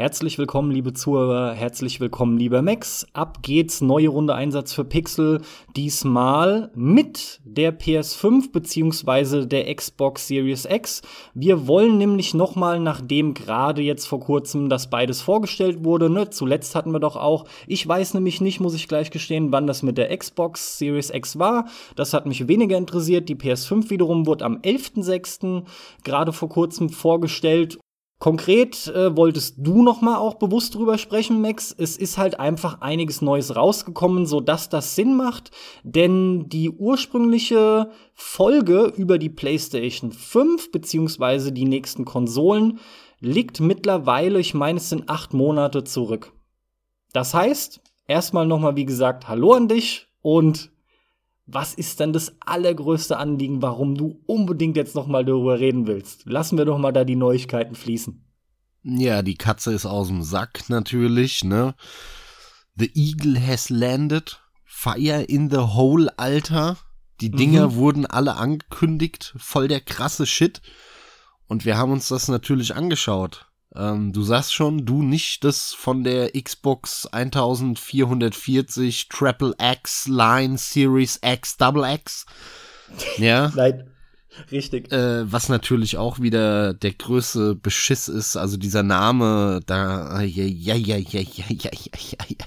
Herzlich willkommen, liebe Zuhörer, herzlich willkommen, lieber Max. Ab geht's, neue Runde Einsatz für Pixel. Diesmal mit der PS5 beziehungsweise der Xbox Series X. Wir wollen nämlich nochmal, nachdem gerade jetzt vor kurzem das beides vorgestellt wurde, ne, zuletzt hatten wir doch auch, ich weiß nämlich nicht, muss ich gleich gestehen, wann das mit der Xbox Series X war. Das hat mich weniger interessiert. Die PS5 wiederum wurde am 11.06. gerade vor kurzem vorgestellt Konkret äh, wolltest du noch mal auch bewusst drüber sprechen, Max. Es ist halt einfach einiges Neues rausgekommen, so dass das Sinn macht, denn die ursprüngliche Folge über die PlayStation 5 beziehungsweise die nächsten Konsolen liegt mittlerweile, ich meine, es sind acht Monate zurück. Das heißt, erstmal noch mal wie gesagt, Hallo an dich und was ist denn das allergrößte Anliegen, warum du unbedingt jetzt noch mal darüber reden willst? Lassen wir doch mal da die Neuigkeiten fließen. Ja, die Katze ist aus dem Sack natürlich, ne? The Eagle has landed. Fire in the Hole, Alter. Die Dinger mhm. wurden alle angekündigt. Voll der krasse Shit. Und wir haben uns das natürlich angeschaut. Ähm, du sagst schon, du nicht das von der Xbox 1440 Triple X Line Series X Double X. Ja. Nein. Richtig. Äh, was natürlich auch wieder der größte Beschiss ist, also dieser Name, da, ja, ja, ja, ja, ja, ja, ja, ja.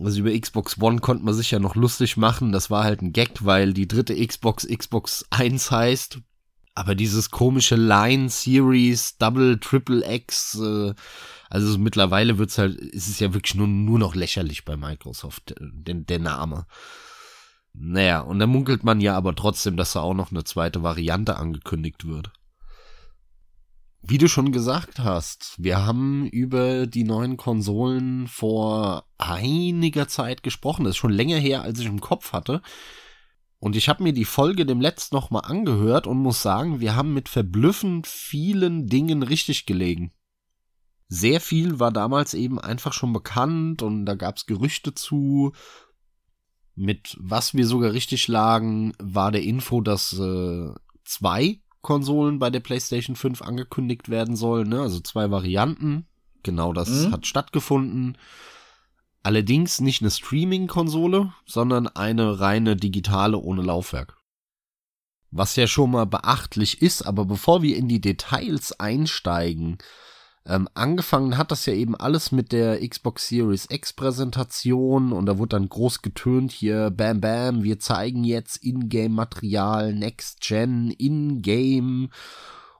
Also über Xbox One konnte man sich ja noch lustig machen. Das war halt ein Gag, weil die dritte Xbox Xbox 1 heißt. Aber dieses komische Line Series, Double, Triple X, äh, also mittlerweile wird's halt, ist es ja wirklich nur, nur noch lächerlich bei Microsoft, der, der Name. Naja, und dann munkelt man ja aber trotzdem, dass da auch noch eine zweite Variante angekündigt wird. Wie du schon gesagt hast, wir haben über die neuen Konsolen vor einiger Zeit gesprochen. Das ist schon länger her, als ich im Kopf hatte. Und ich habe mir die Folge dem letzten nochmal angehört und muss sagen, wir haben mit verblüffend vielen Dingen richtig gelegen. Sehr viel war damals eben einfach schon bekannt und da gab's Gerüchte zu. Mit was wir sogar richtig lagen, war der Info, dass äh, zwei Konsolen bei der PlayStation 5 angekündigt werden sollen, ne? also zwei Varianten. Genau das mhm. hat stattgefunden. Allerdings nicht eine Streaming-Konsole, sondern eine reine digitale ohne Laufwerk. Was ja schon mal beachtlich ist, aber bevor wir in die Details einsteigen, ähm, angefangen hat das ja eben alles mit der Xbox Series X Präsentation und da wurde dann groß getönt hier, bam bam, wir zeigen jetzt Ingame-Material, Next Gen, Ingame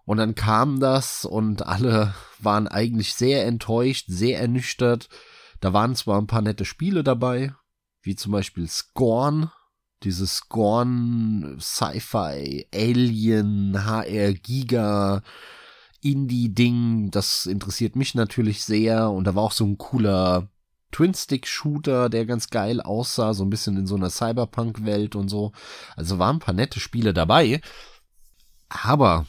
und dann kam das und alle waren eigentlich sehr enttäuscht, sehr ernüchtert da waren zwar ein paar nette Spiele dabei, wie zum Beispiel Scorn, dieses Scorn Sci-Fi Alien HR Giga Indie-Ding, das interessiert mich natürlich sehr. Und da war auch so ein cooler Twin-Stick-Shooter, der ganz geil aussah, so ein bisschen in so einer Cyberpunk-Welt und so. Also waren ein paar nette Spiele dabei. Aber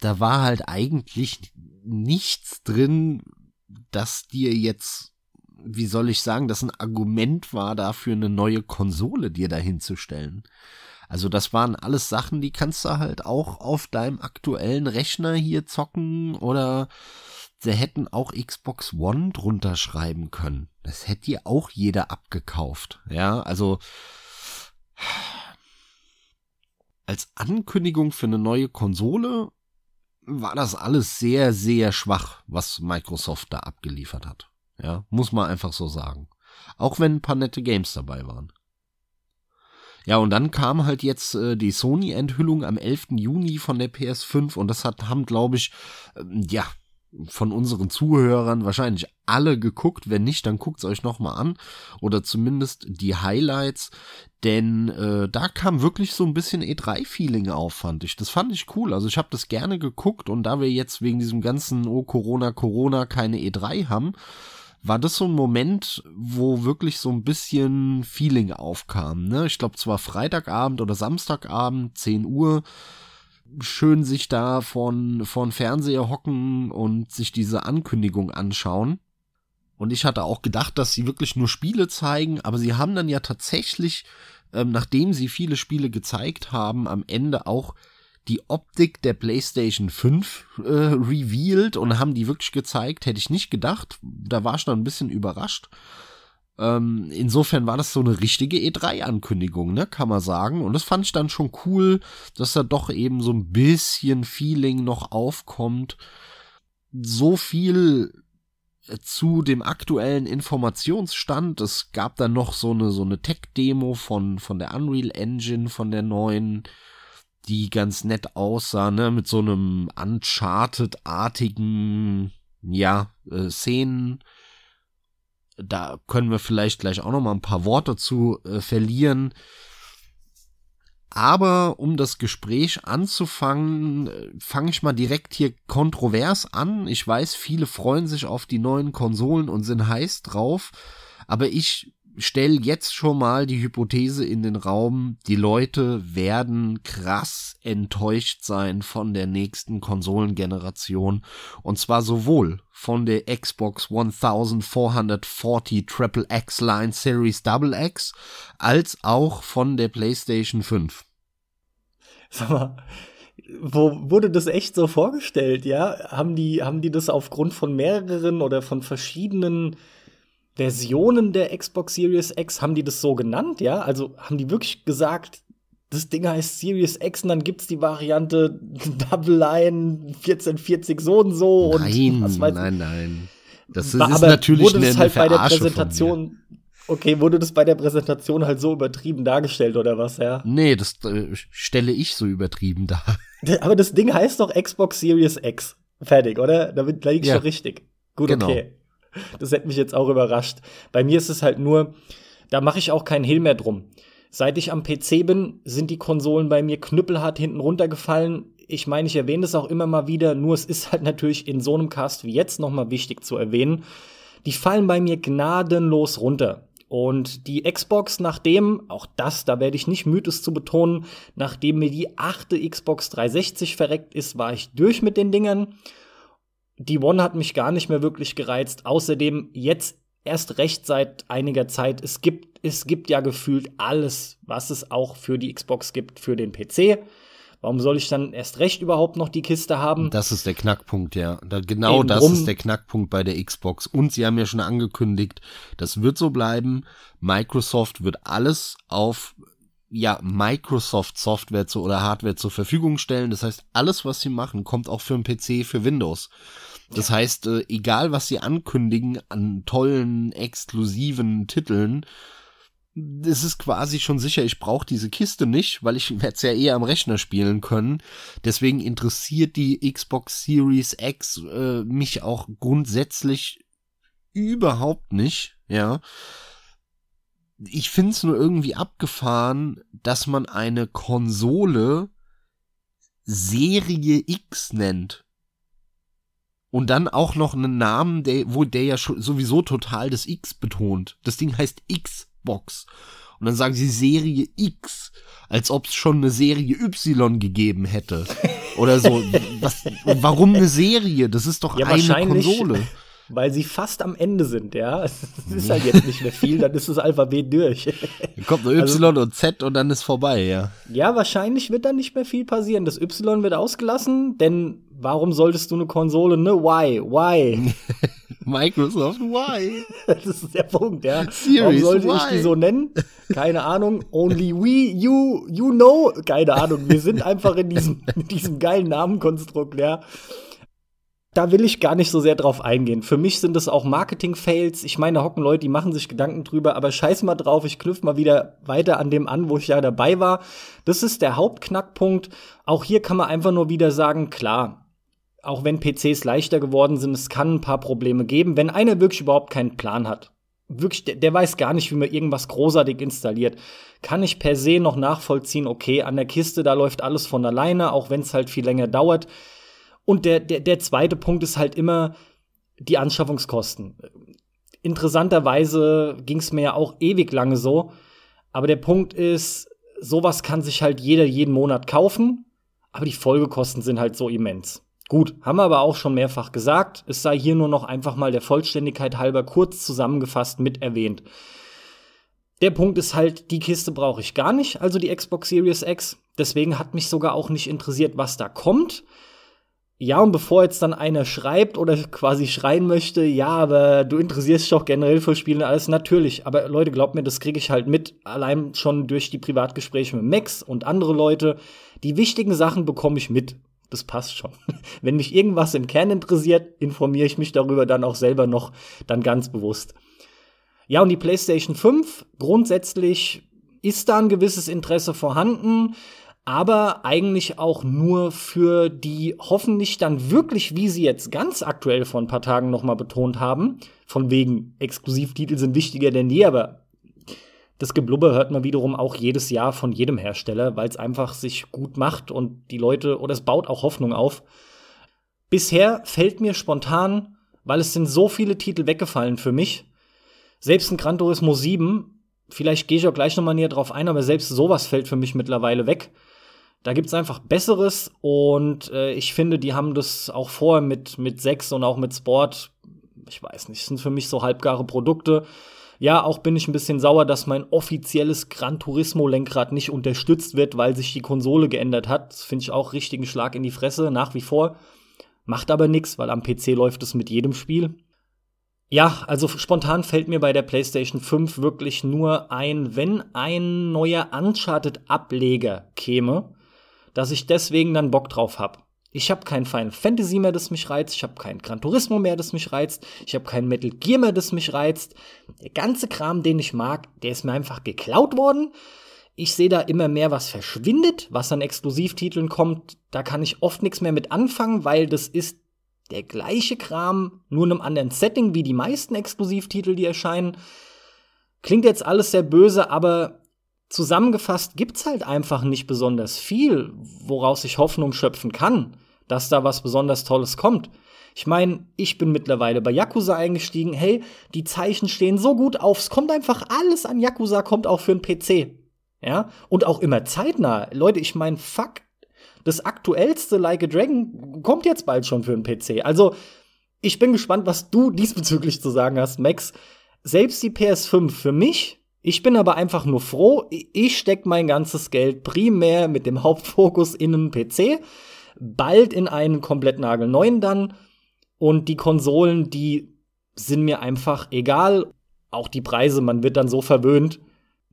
da war halt eigentlich nichts drin, das dir jetzt wie soll ich sagen, das ein Argument war dafür, eine neue Konsole dir dahinzustellen. Also das waren alles Sachen, die kannst du halt auch auf deinem aktuellen Rechner hier zocken oder sie hätten auch Xbox One drunter schreiben können. Das hätte dir auch jeder abgekauft. Ja, also als Ankündigung für eine neue Konsole war das alles sehr, sehr schwach, was Microsoft da abgeliefert hat. Ja, muss man einfach so sagen. Auch wenn ein paar nette Games dabei waren. Ja, und dann kam halt jetzt äh, die Sony-Enthüllung am 11. Juni von der PS5 und das hat, haben, glaube ich, ähm, ja, von unseren Zuhörern wahrscheinlich alle geguckt. Wenn nicht, dann guckt's euch nochmal an. Oder zumindest die Highlights. Denn äh, da kam wirklich so ein bisschen E3-Feeling auf, fand ich. Das fand ich cool. Also ich habe das gerne geguckt und da wir jetzt wegen diesem ganzen Oh Corona, Corona keine E3 haben, war das so ein Moment, wo wirklich so ein bisschen Feeling aufkam. Ne? Ich glaube, zwar Freitagabend oder Samstagabend, 10 Uhr, schön sich da von, von Fernseher hocken und sich diese Ankündigung anschauen. Und ich hatte auch gedacht, dass sie wirklich nur Spiele zeigen, aber sie haben dann ja tatsächlich, ähm, nachdem sie viele Spiele gezeigt haben, am Ende auch die Optik der PlayStation 5 äh, revealed und haben die wirklich gezeigt. Hätte ich nicht gedacht. Da war ich dann ein bisschen überrascht. Ähm, insofern war das so eine richtige E3-Ankündigung, ne, kann man sagen. Und das fand ich dann schon cool, dass da doch eben so ein bisschen Feeling noch aufkommt. So viel zu dem aktuellen Informationsstand. Es gab dann noch so eine, so eine Tech-Demo von, von der Unreal Engine, von der neuen, die ganz nett aussah, ne, mit so einem Uncharted-artigen, ja, äh, Szenen. Da können wir vielleicht gleich auch noch mal ein paar Worte zu äh, verlieren. Aber um das Gespräch anzufangen, äh, fange ich mal direkt hier kontrovers an. Ich weiß, viele freuen sich auf die neuen Konsolen und sind heiß drauf. Aber ich stelle jetzt schon mal die Hypothese in den Raum, die Leute werden krass enttäuscht sein von der nächsten Konsolengeneration. Und zwar sowohl von der Xbox 1440 Triple X Line Series Double X als auch von der PlayStation 5. Sag mal, wo wurde das echt so vorgestellt, ja? Haben die, haben die das aufgrund von mehreren oder von verschiedenen Versionen der Xbox Series X, haben die das so genannt, ja? Also haben die wirklich gesagt, das Ding heißt Series X und dann gibt's die Variante Double Line 1440 so und so nein, und was weiß Nein, nein. Das ist, ist natürlich wurde das halt bei der Präsentation Okay, wurde das bei der Präsentation halt so übertrieben dargestellt oder was, ja? Nee, das äh, stelle ich so übertrieben dar. Aber das Ding heißt doch Xbox Series X. Fertig, oder? Damit liege ich ja. schon richtig. Gut, genau. okay. Das hätte mich jetzt auch überrascht. Bei mir ist es halt nur, da mache ich auch keinen Hehl mehr drum. Seit ich am PC bin, sind die Konsolen bei mir knüppelhart hinten runtergefallen. Ich meine, ich erwähne das auch immer mal wieder, nur es ist halt natürlich in so einem Cast wie jetzt nochmal wichtig zu erwähnen. Die fallen bei mir gnadenlos runter. Und die Xbox, nachdem, auch das, da werde ich nicht müde, es zu betonen, nachdem mir die achte Xbox 360 verreckt ist, war ich durch mit den Dingern. Die One hat mich gar nicht mehr wirklich gereizt. Außerdem jetzt erst recht seit einiger Zeit. Es gibt, es gibt ja gefühlt alles, was es auch für die Xbox gibt, für den PC. Warum soll ich dann erst recht überhaupt noch die Kiste haben? Das ist der Knackpunkt, ja. Da, genau Eben das drum. ist der Knackpunkt bei der Xbox. Und sie haben ja schon angekündigt, das wird so bleiben. Microsoft wird alles auf ja, Microsoft Software zu, oder Hardware zur Verfügung stellen. Das heißt, alles, was sie machen, kommt auch für einen PC, für Windows. Das heißt, äh, egal was sie ankündigen an tollen, exklusiven Titeln, es ist quasi schon sicher, ich brauche diese Kiste nicht, weil ich werde es ja eher am Rechner spielen können. Deswegen interessiert die Xbox Series X äh, mich auch grundsätzlich überhaupt nicht, ja. Ich finde es nur irgendwie abgefahren, dass man eine Konsole Serie X nennt. Und dann auch noch einen Namen, der, wo der ja sowieso total das X betont. Das Ding heißt. Xbox. Und dann sagen sie Serie X, als ob es schon eine Serie Y gegeben hätte. Oder so. Was, warum eine Serie? Das ist doch ja, eine Konsole. Weil sie fast am Ende sind, ja. Es ist halt jetzt nicht mehr viel, dann ist das Alphabet durch. Dann kommt nur Y also, und Z und dann ist vorbei, ja. Ja, wahrscheinlich wird dann nicht mehr viel passieren. Das Y wird ausgelassen, denn warum solltest du eine Konsole, ne? Why? Why? Microsoft, why? Das ist der Punkt, ja. Series, Warum sollte why? ich die so nennen? Keine Ahnung. Only we, you, you know. Keine Ahnung. Wir sind einfach in diesem, in diesem geilen Namenkonstrukt, ja. Da will ich gar nicht so sehr drauf eingehen. Für mich sind das auch Marketing-Fails. Ich meine, da hocken Leute, die machen sich Gedanken drüber, aber scheiß mal drauf, ich knüpfe mal wieder weiter an dem an, wo ich ja dabei war. Das ist der Hauptknackpunkt. Auch hier kann man einfach nur wieder sagen, klar, auch wenn PCs leichter geworden sind, es kann ein paar Probleme geben, wenn einer wirklich überhaupt keinen Plan hat. Wirklich, der, der weiß gar nicht, wie man irgendwas großartig installiert. Kann ich per se noch nachvollziehen, okay, an der Kiste, da läuft alles von alleine, auch wenn es halt viel länger dauert. Und der, der, der zweite Punkt ist halt immer die Anschaffungskosten. Interessanterweise ging es mir ja auch ewig lange so. Aber der Punkt ist, sowas kann sich halt jeder jeden Monat kaufen, aber die Folgekosten sind halt so immens. Gut, haben wir aber auch schon mehrfach gesagt. Es sei hier nur noch einfach mal der Vollständigkeit halber kurz zusammengefasst mit erwähnt. Der Punkt ist halt, die Kiste brauche ich gar nicht, also die Xbox Series X. Deswegen hat mich sogar auch nicht interessiert, was da kommt. Ja, und bevor jetzt dann einer schreibt oder quasi schreien möchte, ja, aber du interessierst dich doch generell für Spiele und alles, natürlich. Aber Leute, glaubt mir, das kriege ich halt mit, allein schon durch die Privatgespräche mit Max und andere Leute. Die wichtigen Sachen bekomme ich mit. Das passt schon. Wenn mich irgendwas im Kern interessiert, informiere ich mich darüber dann auch selber noch dann ganz bewusst. Ja, und die PlayStation 5, grundsätzlich ist da ein gewisses Interesse vorhanden aber eigentlich auch nur für die hoffentlich dann wirklich, wie sie jetzt ganz aktuell vor ein paar Tagen noch mal betont haben, von wegen Exklusivtitel sind wichtiger denn je, aber das Geblubber hört man wiederum auch jedes Jahr von jedem Hersteller, weil es einfach sich gut macht und die Leute, oder es baut auch Hoffnung auf. Bisher fällt mir spontan, weil es sind so viele Titel weggefallen für mich, selbst ein Gran Turismo 7, vielleicht gehe ich auch gleich noch mal näher drauf ein, aber selbst sowas fällt für mich mittlerweile weg. Da gibt's einfach Besseres und äh, ich finde, die haben das auch vorher mit, mit Sex und auch mit Sport, ich weiß nicht, sind für mich so halbgare Produkte. Ja, auch bin ich ein bisschen sauer, dass mein offizielles Gran Turismo Lenkrad nicht unterstützt wird, weil sich die Konsole geändert hat. Das finde ich auch richtigen Schlag in die Fresse, nach wie vor. Macht aber nichts, weil am PC läuft es mit jedem Spiel. Ja, also spontan fällt mir bei der PlayStation 5 wirklich nur ein, wenn ein neuer Uncharted-Ableger käme, dass ich deswegen dann Bock drauf habe. Ich habe kein Final Fantasy mehr, das mich reizt. Ich habe kein Gran Turismo mehr, das mich reizt. Ich habe kein Metal Gear mehr, das mich reizt. Der ganze Kram, den ich mag, der ist mir einfach geklaut worden. Ich sehe da immer mehr, was verschwindet, was an Exklusivtiteln kommt. Da kann ich oft nichts mehr mit anfangen, weil das ist der gleiche Kram, nur in einem anderen Setting wie die meisten Exklusivtitel, die erscheinen. Klingt jetzt alles sehr böse, aber zusammengefasst gibt's halt einfach nicht besonders viel, woraus ich Hoffnung schöpfen kann, dass da was besonders Tolles kommt. Ich meine, ich bin mittlerweile bei Yakuza eingestiegen. Hey, die Zeichen stehen so gut auf. Es kommt einfach alles an Yakuza, kommt auch für einen PC. Ja? Und auch immer zeitnah. Leute, ich meine, fuck. Das aktuellste Like a Dragon kommt jetzt bald schon für einen PC. Also, ich bin gespannt, was du diesbezüglich zu sagen hast, Max. Selbst die PS5 für mich ich bin aber einfach nur froh, ich stecke mein ganzes Geld primär mit dem Hauptfokus in einen PC, bald in einen komplett nagelneuen dann. Und die Konsolen, die sind mir einfach egal. Auch die Preise, man wird dann so verwöhnt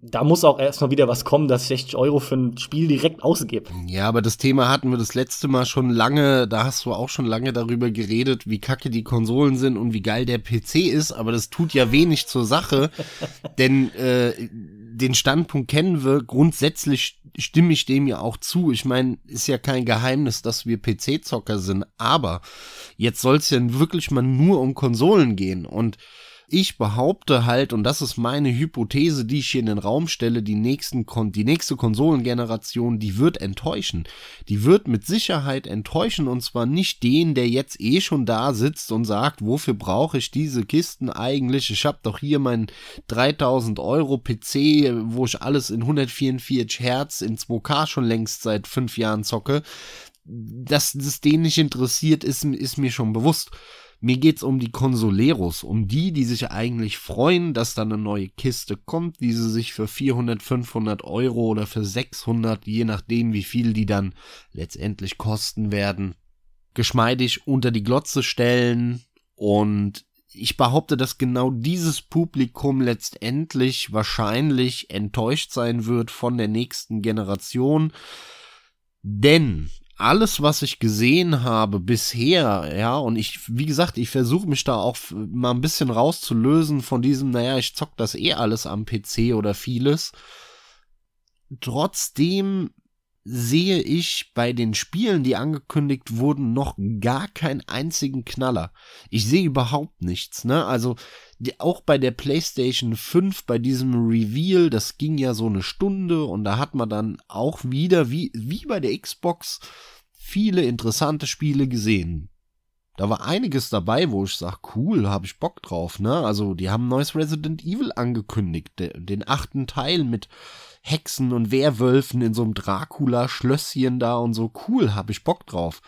da muss auch erstmal wieder was kommen, dass ich 60 Euro für ein Spiel direkt ausgebe. Ja, aber das Thema hatten wir das letzte Mal schon lange, da hast du auch schon lange darüber geredet, wie kacke die Konsolen sind und wie geil der PC ist, aber das tut ja wenig zur Sache, denn äh, den Standpunkt kennen wir, grundsätzlich stimme ich dem ja auch zu. Ich meine, ist ja kein Geheimnis, dass wir PC-Zocker sind, aber jetzt soll es ja wirklich mal nur um Konsolen gehen und ich behaupte halt, und das ist meine Hypothese, die ich hier in den Raum stelle, die, nächsten Kon die nächste Konsolengeneration, die wird enttäuschen. Die wird mit Sicherheit enttäuschen und zwar nicht den, der jetzt eh schon da sitzt und sagt, wofür brauche ich diese Kisten eigentlich? Ich habe doch hier meinen 3000 Euro PC, wo ich alles in 144 Hertz in 2K schon längst seit fünf Jahren zocke. Dass das den nicht interessiert, ist, ist mir schon bewusst. Mir geht's um die Consoleros, um die, die sich eigentlich freuen, dass da eine neue Kiste kommt, die sie sich für 400, 500 Euro oder für 600, je nachdem wie viel die dann letztendlich kosten werden, geschmeidig unter die Glotze stellen und ich behaupte, dass genau dieses Publikum letztendlich wahrscheinlich enttäuscht sein wird von der nächsten Generation. Denn alles, was ich gesehen habe bisher, ja, und ich, wie gesagt, ich versuche mich da auch mal ein bisschen rauszulösen von diesem, naja, ich zock das eh alles am PC oder vieles. Trotzdem sehe ich bei den Spielen, die angekündigt wurden, noch gar keinen einzigen Knaller. Ich sehe überhaupt nichts, ne? Also, die, auch bei der PlayStation 5, bei diesem Reveal, das ging ja so eine Stunde und da hat man dann auch wieder, wie, wie bei der Xbox, viele interessante Spiele gesehen. Da war einiges dabei, wo ich sag, cool, hab ich Bock drauf, ne? Also, die haben neues Resident Evil angekündigt, den achten Teil mit Hexen und Werwölfen in so einem Dracula-Schlösschen da und so, cool, hab ich Bock drauf.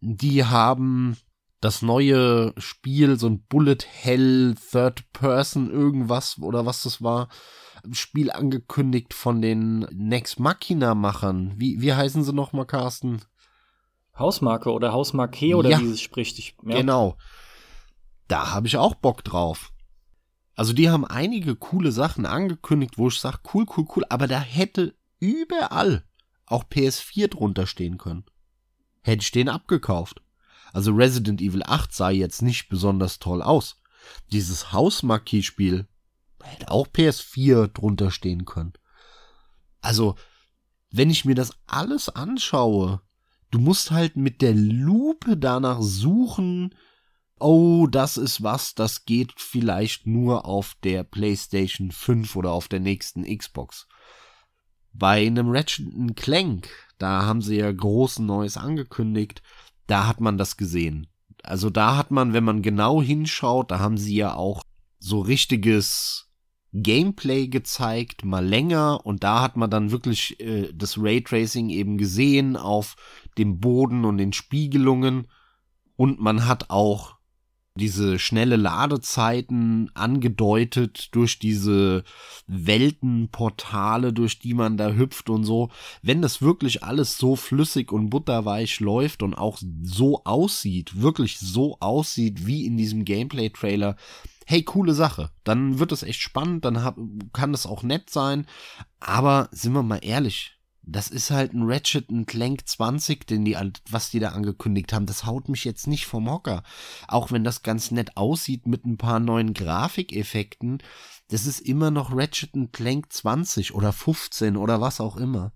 Die haben das neue Spiel, so ein Bullet Hell Third Person irgendwas oder was das war, Spiel angekündigt von den Next Machina Machern. Wie, wie heißen sie nochmal, Carsten? Hausmarke oder Hausmarke oder ja, wie es spricht. Ich, ja. Genau. Da habe ich auch Bock drauf. Also die haben einige coole Sachen angekündigt, wo ich sage, cool, cool, cool, aber da hätte überall auch PS4 drunter stehen können. Hätte ich den abgekauft. Also Resident Evil 8 sah jetzt nicht besonders toll aus. Dieses Hausmarquis-Spiel hätte auch PS4 drunter stehen können. Also, wenn ich mir das alles anschaue, du musst halt mit der Lupe danach suchen, oh, das ist was, das geht vielleicht nur auf der PlayStation 5 oder auf der nächsten Xbox. Bei einem Ratchet Clank, da haben sie ja groß Neues angekündigt, da hat man das gesehen. Also da hat man, wenn man genau hinschaut, da haben sie ja auch so richtiges Gameplay gezeigt, mal länger und da hat man dann wirklich äh, das Raytracing eben gesehen auf dem Boden und den Spiegelungen und man hat auch diese schnelle Ladezeiten angedeutet durch diese Weltenportale, durch die man da hüpft und so. Wenn das wirklich alles so flüssig und butterweich läuft und auch so aussieht, wirklich so aussieht wie in diesem Gameplay-Trailer, hey, coole Sache. Dann wird es echt spannend, dann hab, kann das auch nett sein. Aber sind wir mal ehrlich, das ist halt ein Ratchet ein Clank 20, den die, was die da angekündigt haben. Das haut mich jetzt nicht vom Hocker. Auch wenn das ganz nett aussieht mit ein paar neuen Grafikeffekten. Das ist immer noch Ratchet Clank 20 oder 15 oder was auch immer.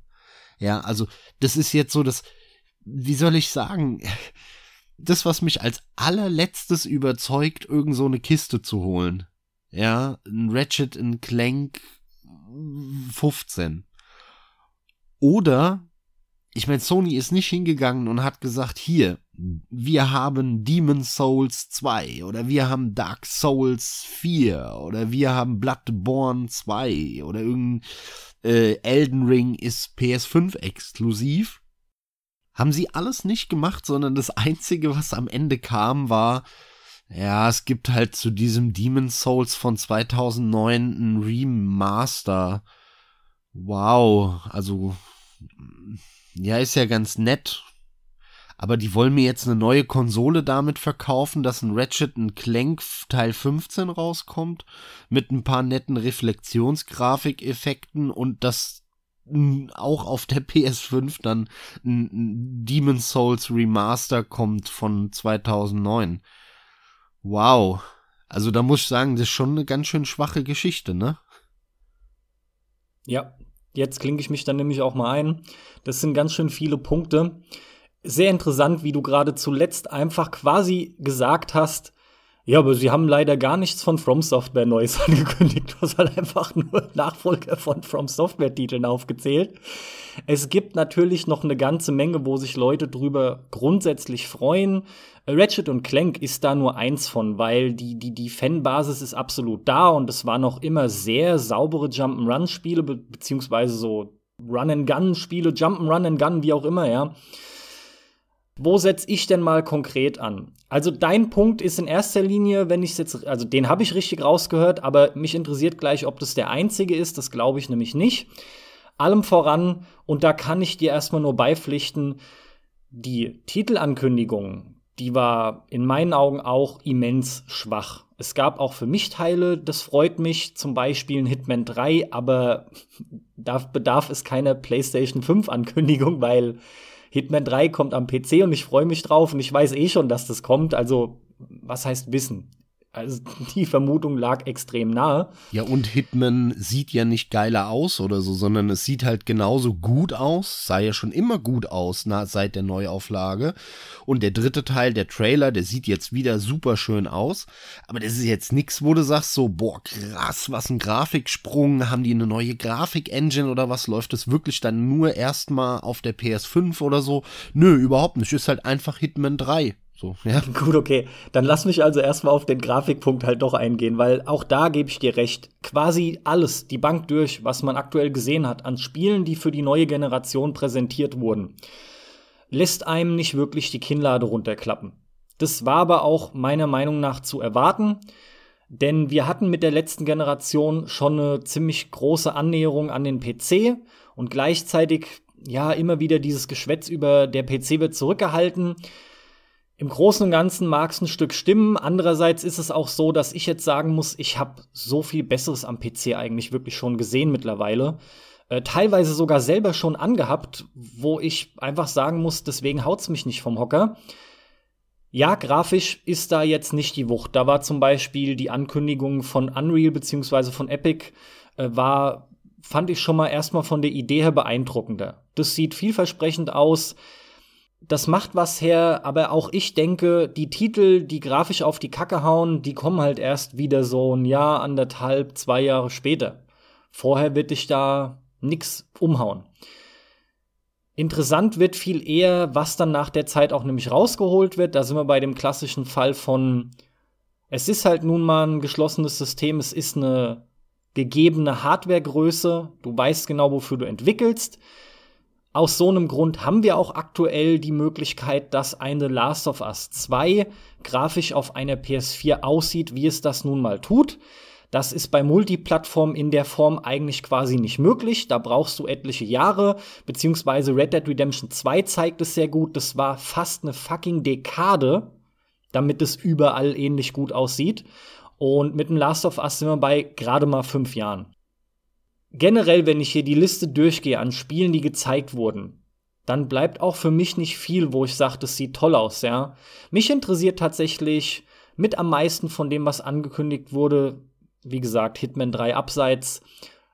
Ja, also, das ist jetzt so das, wie soll ich sagen? Das, was mich als allerletztes überzeugt, irgend so eine Kiste zu holen. Ja, ein Ratchet Clank 15 oder, ich meine, Sony ist nicht hingegangen und hat gesagt, hier, wir haben Demon Souls 2 oder wir haben Dark Souls 4 oder wir haben Bloodborne 2 oder irgendein äh, Elden Ring ist PS5 exklusiv. Haben sie alles nicht gemacht, sondern das einzige, was am Ende kam, war, ja, es gibt halt zu diesem Demon Souls von 2009 ein Remaster. Wow, also ja, ist ja ganz nett. Aber die wollen mir jetzt eine neue Konsole damit verkaufen, dass ein Ratchet ein Clank Teil 15 rauskommt, mit ein paar netten Reflexionsgrafikeffekten und das auch auf der PS5 dann ein Demon Souls Remaster kommt von 2009. Wow. Also da muss ich sagen, das ist schon eine ganz schön schwache Geschichte, ne? Ja, Jetzt klinke ich mich dann nämlich auch mal ein. Das sind ganz schön viele Punkte. Sehr interessant, wie du gerade zuletzt einfach quasi gesagt hast, ja, aber sie haben leider gar nichts von From Software Neues angekündigt. Du hast halt einfach nur Nachfolger von From Software Titeln aufgezählt. Es gibt natürlich noch eine ganze Menge, wo sich Leute drüber grundsätzlich freuen. Ratchet und Clank ist da nur eins von, weil die, die, die Fanbasis ist absolut da und es waren noch immer sehr saubere Jump'n'Run-Spiele, be beziehungsweise so Run-and-Gun-Spiele, Jump'n'Run-and-Gun, wie auch immer, ja. Wo setze ich denn mal konkret an? Also dein Punkt ist in erster Linie, wenn ich jetzt, also den habe ich richtig rausgehört, aber mich interessiert gleich, ob das der einzige ist, das glaube ich nämlich nicht. Allem voran, und da kann ich dir erstmal nur beipflichten, die Titelankündigung, die war in meinen Augen auch immens schwach. Es gab auch für mich Teile, das freut mich, zum Beispiel ein Hitman 3, aber da bedarf es keiner PlayStation 5 Ankündigung, weil Hitman 3 kommt am PC und ich freue mich drauf und ich weiß eh schon, dass das kommt. Also, was heißt wissen? Also die Vermutung lag extrem nahe. Ja, und Hitman sieht ja nicht geiler aus oder so, sondern es sieht halt genauso gut aus, sah ja schon immer gut aus na, seit der Neuauflage. Und der dritte Teil, der Trailer, der sieht jetzt wieder super schön aus. Aber das ist jetzt nix, wo du sagst so, boah, krass, was ein Grafiksprung, haben die eine neue Grafik-Engine oder was? Läuft es wirklich dann nur erstmal auf der PS5 oder so? Nö, überhaupt nicht. Ist halt einfach Hitman 3. So, ja. Gut, okay. Dann lass mich also erstmal auf den Grafikpunkt halt doch eingehen, weil auch da gebe ich dir recht. Quasi alles, die Bank durch, was man aktuell gesehen hat an Spielen, die für die neue Generation präsentiert wurden, lässt einem nicht wirklich die Kinnlade runterklappen. Das war aber auch meiner Meinung nach zu erwarten. Denn wir hatten mit der letzten Generation schon eine ziemlich große Annäherung an den PC und gleichzeitig ja immer wieder dieses Geschwätz über der PC wird zurückgehalten. Im Großen und Ganzen mag es ein Stück stimmen. Andererseits ist es auch so, dass ich jetzt sagen muss, ich habe so viel Besseres am PC eigentlich wirklich schon gesehen mittlerweile. Äh, teilweise sogar selber schon angehabt, wo ich einfach sagen muss, deswegen haut's mich nicht vom Hocker. Ja, grafisch ist da jetzt nicht die Wucht. Da war zum Beispiel die Ankündigung von Unreal beziehungsweise von Epic, äh, war, fand ich schon mal erstmal von der Idee her beeindruckender. Das sieht vielversprechend aus das macht was her, aber auch ich denke, die Titel, die grafisch auf die Kacke hauen, die kommen halt erst wieder so ein Jahr, anderthalb, zwei Jahre später. Vorher wird dich da nix umhauen. Interessant wird viel eher, was dann nach der Zeit auch nämlich rausgeholt wird. Da sind wir bei dem klassischen Fall von, es ist halt nun mal ein geschlossenes System, es ist eine gegebene Hardwaregröße, du weißt genau, wofür du entwickelst aus so einem Grund haben wir auch aktuell die Möglichkeit, dass eine Last of Us 2 grafisch auf einer PS4 aussieht, wie es das nun mal tut. Das ist bei Multiplattform in der Form eigentlich quasi nicht möglich. Da brauchst du etliche Jahre, beziehungsweise Red Dead Redemption 2 zeigt es sehr gut. Das war fast eine fucking Dekade, damit es überall ähnlich gut aussieht. Und mit dem Last of Us sind wir bei gerade mal fünf Jahren generell, wenn ich hier die Liste durchgehe an Spielen, die gezeigt wurden, dann bleibt auch für mich nicht viel, wo ich sage, das sieht toll aus, ja. Mich interessiert tatsächlich mit am meisten von dem, was angekündigt wurde, wie gesagt, Hitman 3 abseits,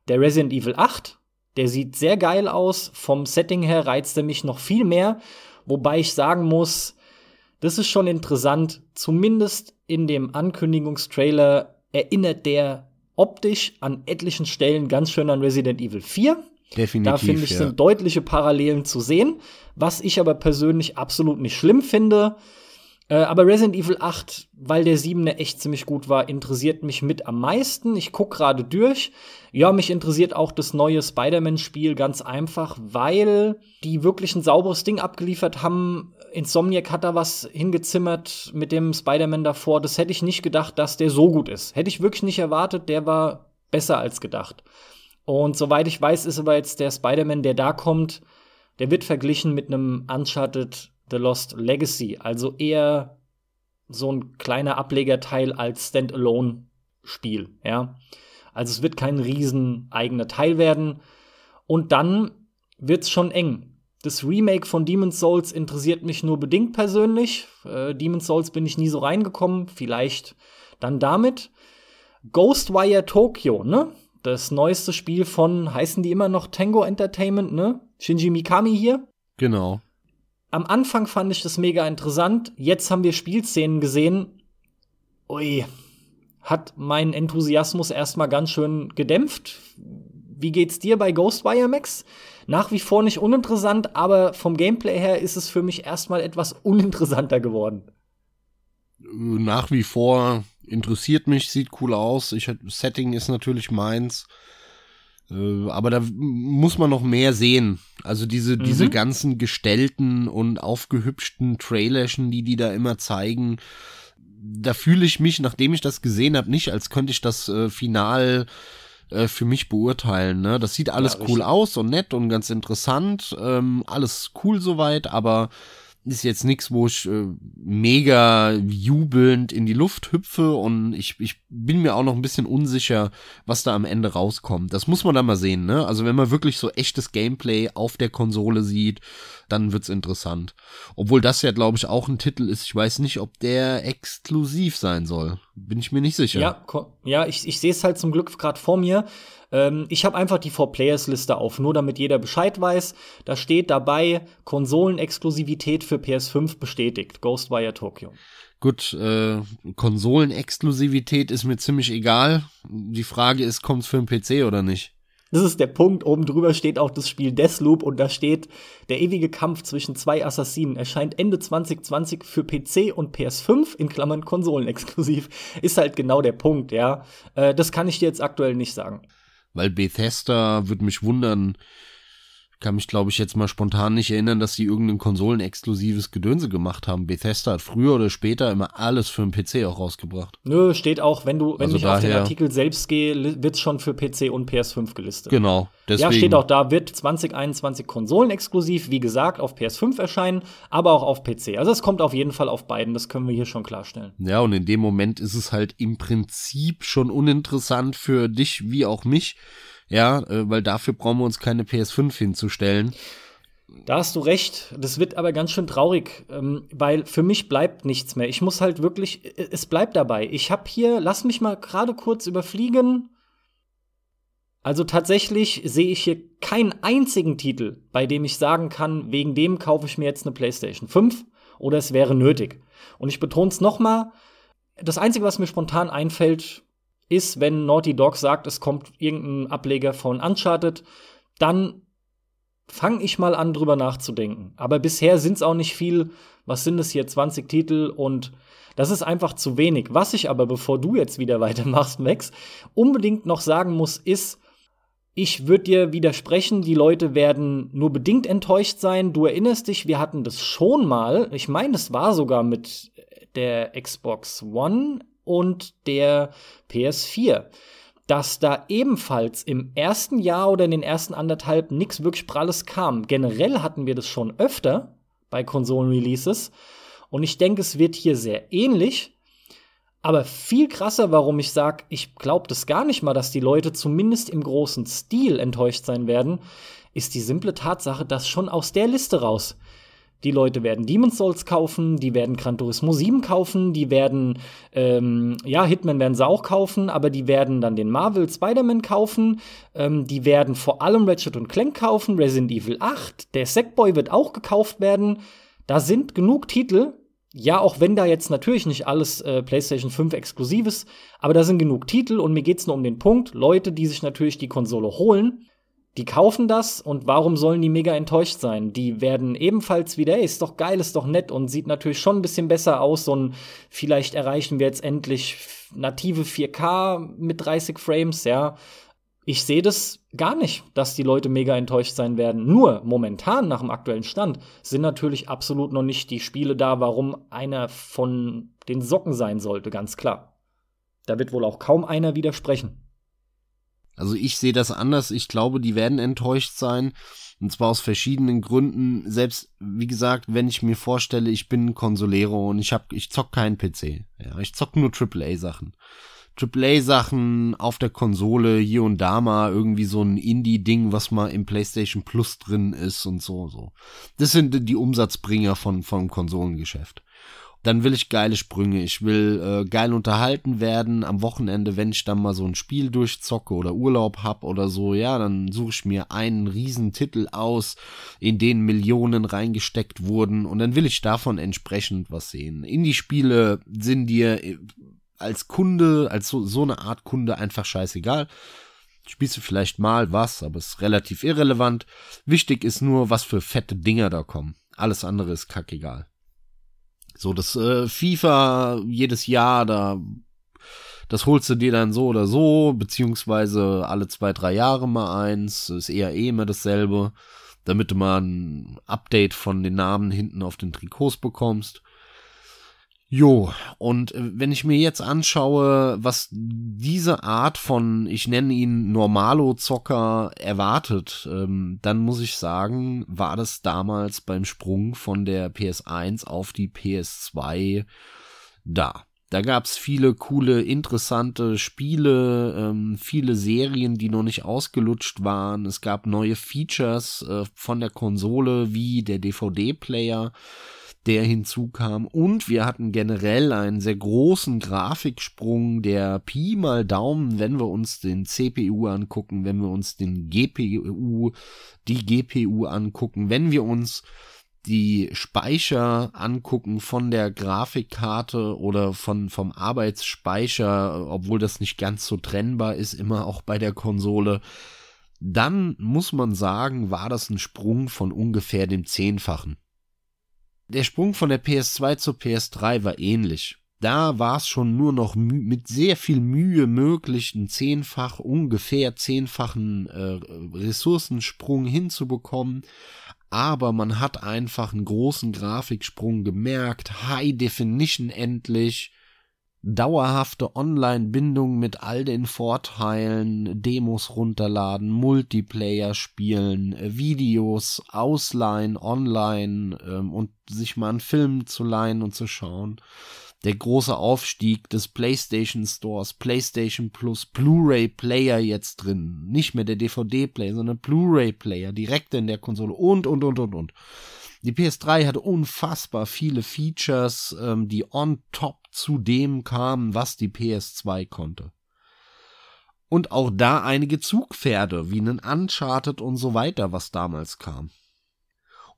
der Resident Evil 8. Der sieht sehr geil aus. Vom Setting her reizt er mich noch viel mehr. Wobei ich sagen muss, das ist schon interessant. Zumindest in dem Ankündigungstrailer erinnert der optisch an etlichen Stellen ganz schön an Resident Evil 4. Definitiv. Da finde ich, ja. sind deutliche Parallelen zu sehen, was ich aber persönlich absolut nicht schlimm finde. Äh, aber Resident Evil 8, weil der 7 echt ziemlich gut war, interessiert mich mit am meisten. Ich guck gerade durch. Ja, mich interessiert auch das neue Spider-Man-Spiel ganz einfach, weil die wirklich ein sauberes Ding abgeliefert haben. Insomniac hat da was hingezimmert mit dem Spider-Man davor. Das hätte ich nicht gedacht, dass der so gut ist. Hätte ich wirklich nicht erwartet. Der war besser als gedacht. Und soweit ich weiß, ist aber jetzt der Spider-Man, der da kommt, der wird verglichen mit einem Uncharted The Lost Legacy, also eher so ein kleiner Ablegerteil als Standalone-Spiel, ja. Also es wird kein riesen eigener Teil werden. Und dann wird's schon eng. Das Remake von Demon's Souls interessiert mich nur bedingt persönlich. Äh, Demon's Souls bin ich nie so reingekommen. Vielleicht dann damit. Ghostwire Tokyo, ne? Das neueste Spiel von, heißen die immer noch Tango Entertainment, ne? Shinji Mikami hier. Genau am Anfang fand ich das mega interessant. Jetzt haben wir Spielszenen gesehen. Ui, hat meinen Enthusiasmus erstmal ganz schön gedämpft. Wie geht's dir bei Ghostwire Max? Nach wie vor nicht uninteressant, aber vom Gameplay her ist es für mich erstmal etwas uninteressanter geworden. Nach wie vor interessiert mich, sieht cool aus. Ich, Setting ist natürlich meins. Äh, aber da muss man noch mehr sehen. Also diese, mhm. diese ganzen gestellten und aufgehübschten Trailerchen, die die da immer zeigen, da fühle ich mich, nachdem ich das gesehen habe, nicht, als könnte ich das äh, final äh, für mich beurteilen. Ne? Das sieht alles ja, cool aus und nett und ganz interessant. Ähm, alles cool soweit, aber ist jetzt nichts, wo ich äh, mega jubelnd in die Luft hüpfe und ich, ich bin mir auch noch ein bisschen unsicher, was da am Ende rauskommt. Das muss man dann mal sehen, ne? Also wenn man wirklich so echtes Gameplay auf der Konsole sieht, dann wird's interessant. Obwohl das ja, glaube ich, auch ein Titel ist. Ich weiß nicht, ob der exklusiv sein soll. Bin ich mir nicht sicher. Ja, ja ich, ich sehe es halt zum Glück gerade vor mir. Ähm, ich habe einfach die Four Players Liste auf, nur damit jeder Bescheid weiß. Da steht dabei Konsolenexklusivität für PS5 bestätigt. Ghostwire Tokyo. Gut, äh, Konsolenexklusivität ist mir ziemlich egal. Die Frage ist, kommt's für den PC oder nicht? Das ist der Punkt. Oben drüber steht auch das Spiel Deathloop und da steht, der ewige Kampf zwischen zwei Assassinen erscheint Ende 2020 für PC und PS5 in Klammern Konsolenexklusiv. Ist halt genau der Punkt, ja. Äh, das kann ich dir jetzt aktuell nicht sagen weil Bethesda würde mich wundern, kann mich, glaube ich, jetzt mal spontan nicht erinnern, dass sie irgendein konsolenexklusives Gedönse gemacht haben. Bethesda hat früher oder später immer alles für den PC auch rausgebracht. Nö, steht auch, wenn du, wenn also ich auf den Artikel selbst gehe, wird's schon für PC und PS5 gelistet. Genau. Deswegen. Ja, steht auch da, wird 2021 konsolenexklusiv, wie gesagt, auf PS5 erscheinen, aber auch auf PC. Also es kommt auf jeden Fall auf beiden, das können wir hier schon klarstellen. Ja, und in dem Moment ist es halt im Prinzip schon uninteressant für dich wie auch mich ja, äh, weil dafür brauchen wir uns keine PS5 hinzustellen. Da hast du recht. Das wird aber ganz schön traurig, ähm, weil für mich bleibt nichts mehr. Ich muss halt wirklich, äh, es bleibt dabei. Ich habe hier, lass mich mal gerade kurz überfliegen. Also tatsächlich sehe ich hier keinen einzigen Titel, bei dem ich sagen kann, wegen dem kaufe ich mir jetzt eine PlayStation 5 oder es wäre nötig. Und ich betone es noch mal, das Einzige, was mir spontan einfällt, ist, wenn Naughty Dog sagt, es kommt irgendein Ableger von Uncharted, dann fange ich mal an, drüber nachzudenken. Aber bisher sind es auch nicht viel. Was sind es hier? 20 Titel und das ist einfach zu wenig. Was ich aber, bevor du jetzt wieder weitermachst, Max, unbedingt noch sagen muss, ist, ich würde dir widersprechen, die Leute werden nur bedingt enttäuscht sein. Du erinnerst dich, wir hatten das schon mal. Ich meine, es war sogar mit der Xbox One und der PS4 dass da ebenfalls im ersten Jahr oder in den ersten anderthalb nichts wirklich Pralles kam. Generell hatten wir das schon öfter bei Konsolen-Releases. Und ich denke, es wird hier sehr ähnlich. Aber viel krasser, warum ich sage, ich glaube das gar nicht mal, dass die Leute zumindest im großen Stil enttäuscht sein werden, ist die simple Tatsache, dass schon aus der Liste raus die Leute werden Demon's Souls kaufen, die werden Gran Turismo 7 kaufen, die werden, ähm, ja, Hitman werden sie auch kaufen, aber die werden dann den Marvel Spider-Man kaufen, ähm, die werden vor allem Ratchet und Clank kaufen, Resident Evil 8, der Sackboy wird auch gekauft werden. Da sind genug Titel, ja, auch wenn da jetzt natürlich nicht alles äh, PlayStation 5 exklusives, aber da sind genug Titel und mir geht's nur um den Punkt, Leute, die sich natürlich die Konsole holen, die kaufen das und warum sollen die mega enttäuscht sein? Die werden ebenfalls wieder, ey, ist doch geil, ist doch nett und sieht natürlich schon ein bisschen besser aus und vielleicht erreichen wir jetzt endlich native 4K mit 30 Frames, ja. Ich sehe das gar nicht, dass die Leute mega enttäuscht sein werden. Nur momentan nach dem aktuellen Stand sind natürlich absolut noch nicht die Spiele da, warum einer von den Socken sein sollte, ganz klar. Da wird wohl auch kaum einer widersprechen. Also ich sehe das anders. Ich glaube, die werden enttäuscht sein. Und zwar aus verschiedenen Gründen. Selbst, wie gesagt, wenn ich mir vorstelle, ich bin ein Consolero und ich hab, ich zock keinen PC. Ja, ich zock nur AAA-Sachen. AAA-Sachen auf der Konsole, hier und da mal irgendwie so ein Indie-Ding, was mal im PlayStation Plus drin ist und so, so. Das sind die Umsatzbringer von, vom Konsolengeschäft dann will ich geile Sprünge. Ich will äh, geil unterhalten werden am Wochenende, wenn ich dann mal so ein Spiel durchzocke oder Urlaub hab oder so. Ja, dann suche ich mir einen riesen Titel aus, in den Millionen reingesteckt wurden und dann will ich davon entsprechend was sehen. Indie-Spiele sind dir äh, als Kunde, als so, so eine Art Kunde einfach scheißegal. Spielst du vielleicht mal was, aber ist relativ irrelevant. Wichtig ist nur, was für fette Dinger da kommen. Alles andere ist kackegal. So, das äh, FIFA jedes Jahr, da das holst du dir dann so oder so, beziehungsweise alle zwei, drei Jahre mal eins, ist eher eh immer dasselbe, damit du mal ein Update von den Namen hinten auf den Trikots bekommst. Jo, und äh, wenn ich mir jetzt anschaue, was diese Art von, ich nenne ihn Normalo-Zocker erwartet, ähm, dann muss ich sagen, war das damals beim Sprung von der PS1 auf die PS2 da. Da gab's viele coole, interessante Spiele, ähm, viele Serien, die noch nicht ausgelutscht waren. Es gab neue Features äh, von der Konsole wie der DVD-Player der hinzukam. Und wir hatten generell einen sehr großen Grafiksprung, der Pi mal Daumen, wenn wir uns den CPU angucken, wenn wir uns den GPU, die GPU angucken, wenn wir uns die Speicher angucken von der Grafikkarte oder von, vom Arbeitsspeicher, obwohl das nicht ganz so trennbar ist, immer auch bei der Konsole, dann muss man sagen, war das ein Sprung von ungefähr dem Zehnfachen. Der Sprung von der PS2 zur PS3 war ähnlich. da war es schon nur noch mit sehr viel Mühe möglich, einen zehnfach, ungefähr zehnfachen äh, Ressourcensprung hinzubekommen. Aber man hat einfach einen großen Grafiksprung gemerkt, High Definition endlich, dauerhafte Online-Bindung mit all den Vorteilen, Demos runterladen, Multiplayer spielen, Videos ausleihen online ähm, und sich mal einen Film zu leihen und zu schauen der große Aufstieg des PlayStation Stores, PlayStation Plus, Blu-ray Player jetzt drin. Nicht mehr der DVD Player, sondern Blu-ray Player direkt in der Konsole und, und, und, und, und. Die PS3 hatte unfassbar viele Features, ähm, die on top zu dem kamen, was die PS2 konnte. Und auch da einige Zugpferde, wie einen Uncharted und so weiter, was damals kam.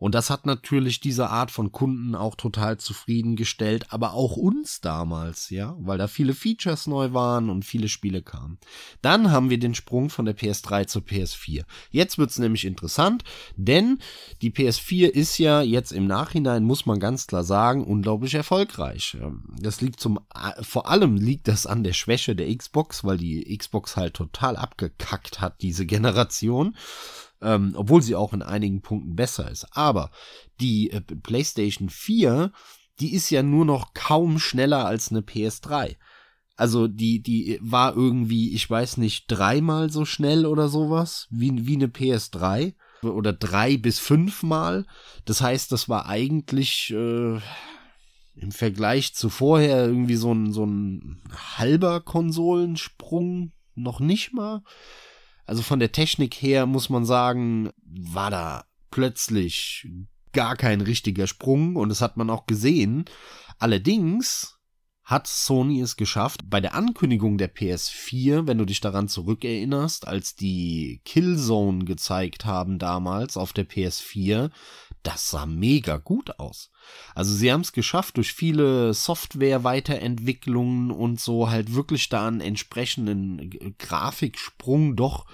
Und das hat natürlich diese Art von Kunden auch total zufriedengestellt, aber auch uns damals, ja, weil da viele Features neu waren und viele Spiele kamen. Dann haben wir den Sprung von der PS3 zur PS4. Jetzt wird's nämlich interessant, denn die PS4 ist ja jetzt im Nachhinein, muss man ganz klar sagen, unglaublich erfolgreich. Das liegt zum, vor allem liegt das an der Schwäche der Xbox, weil die Xbox halt total abgekackt hat, diese Generation ähm, obwohl sie auch in einigen Punkten besser ist. Aber die äh, PlayStation 4, die ist ja nur noch kaum schneller als eine PS3. Also die, die war irgendwie, ich weiß nicht, dreimal so schnell oder sowas wie, wie eine PS3 oder drei bis fünfmal. Das heißt, das war eigentlich äh, im Vergleich zu vorher irgendwie so ein, so ein halber Konsolensprung, noch nicht mal. Also von der Technik her muss man sagen, war da plötzlich gar kein richtiger Sprung und das hat man auch gesehen. Allerdings hat Sony es geschafft, bei der Ankündigung der PS4, wenn du dich daran zurückerinnerst, als die Killzone gezeigt haben damals auf der PS4, das sah mega gut aus. Also sie haben es geschafft, durch viele Software-Weiterentwicklungen und so halt wirklich da einen entsprechenden Grafiksprung doch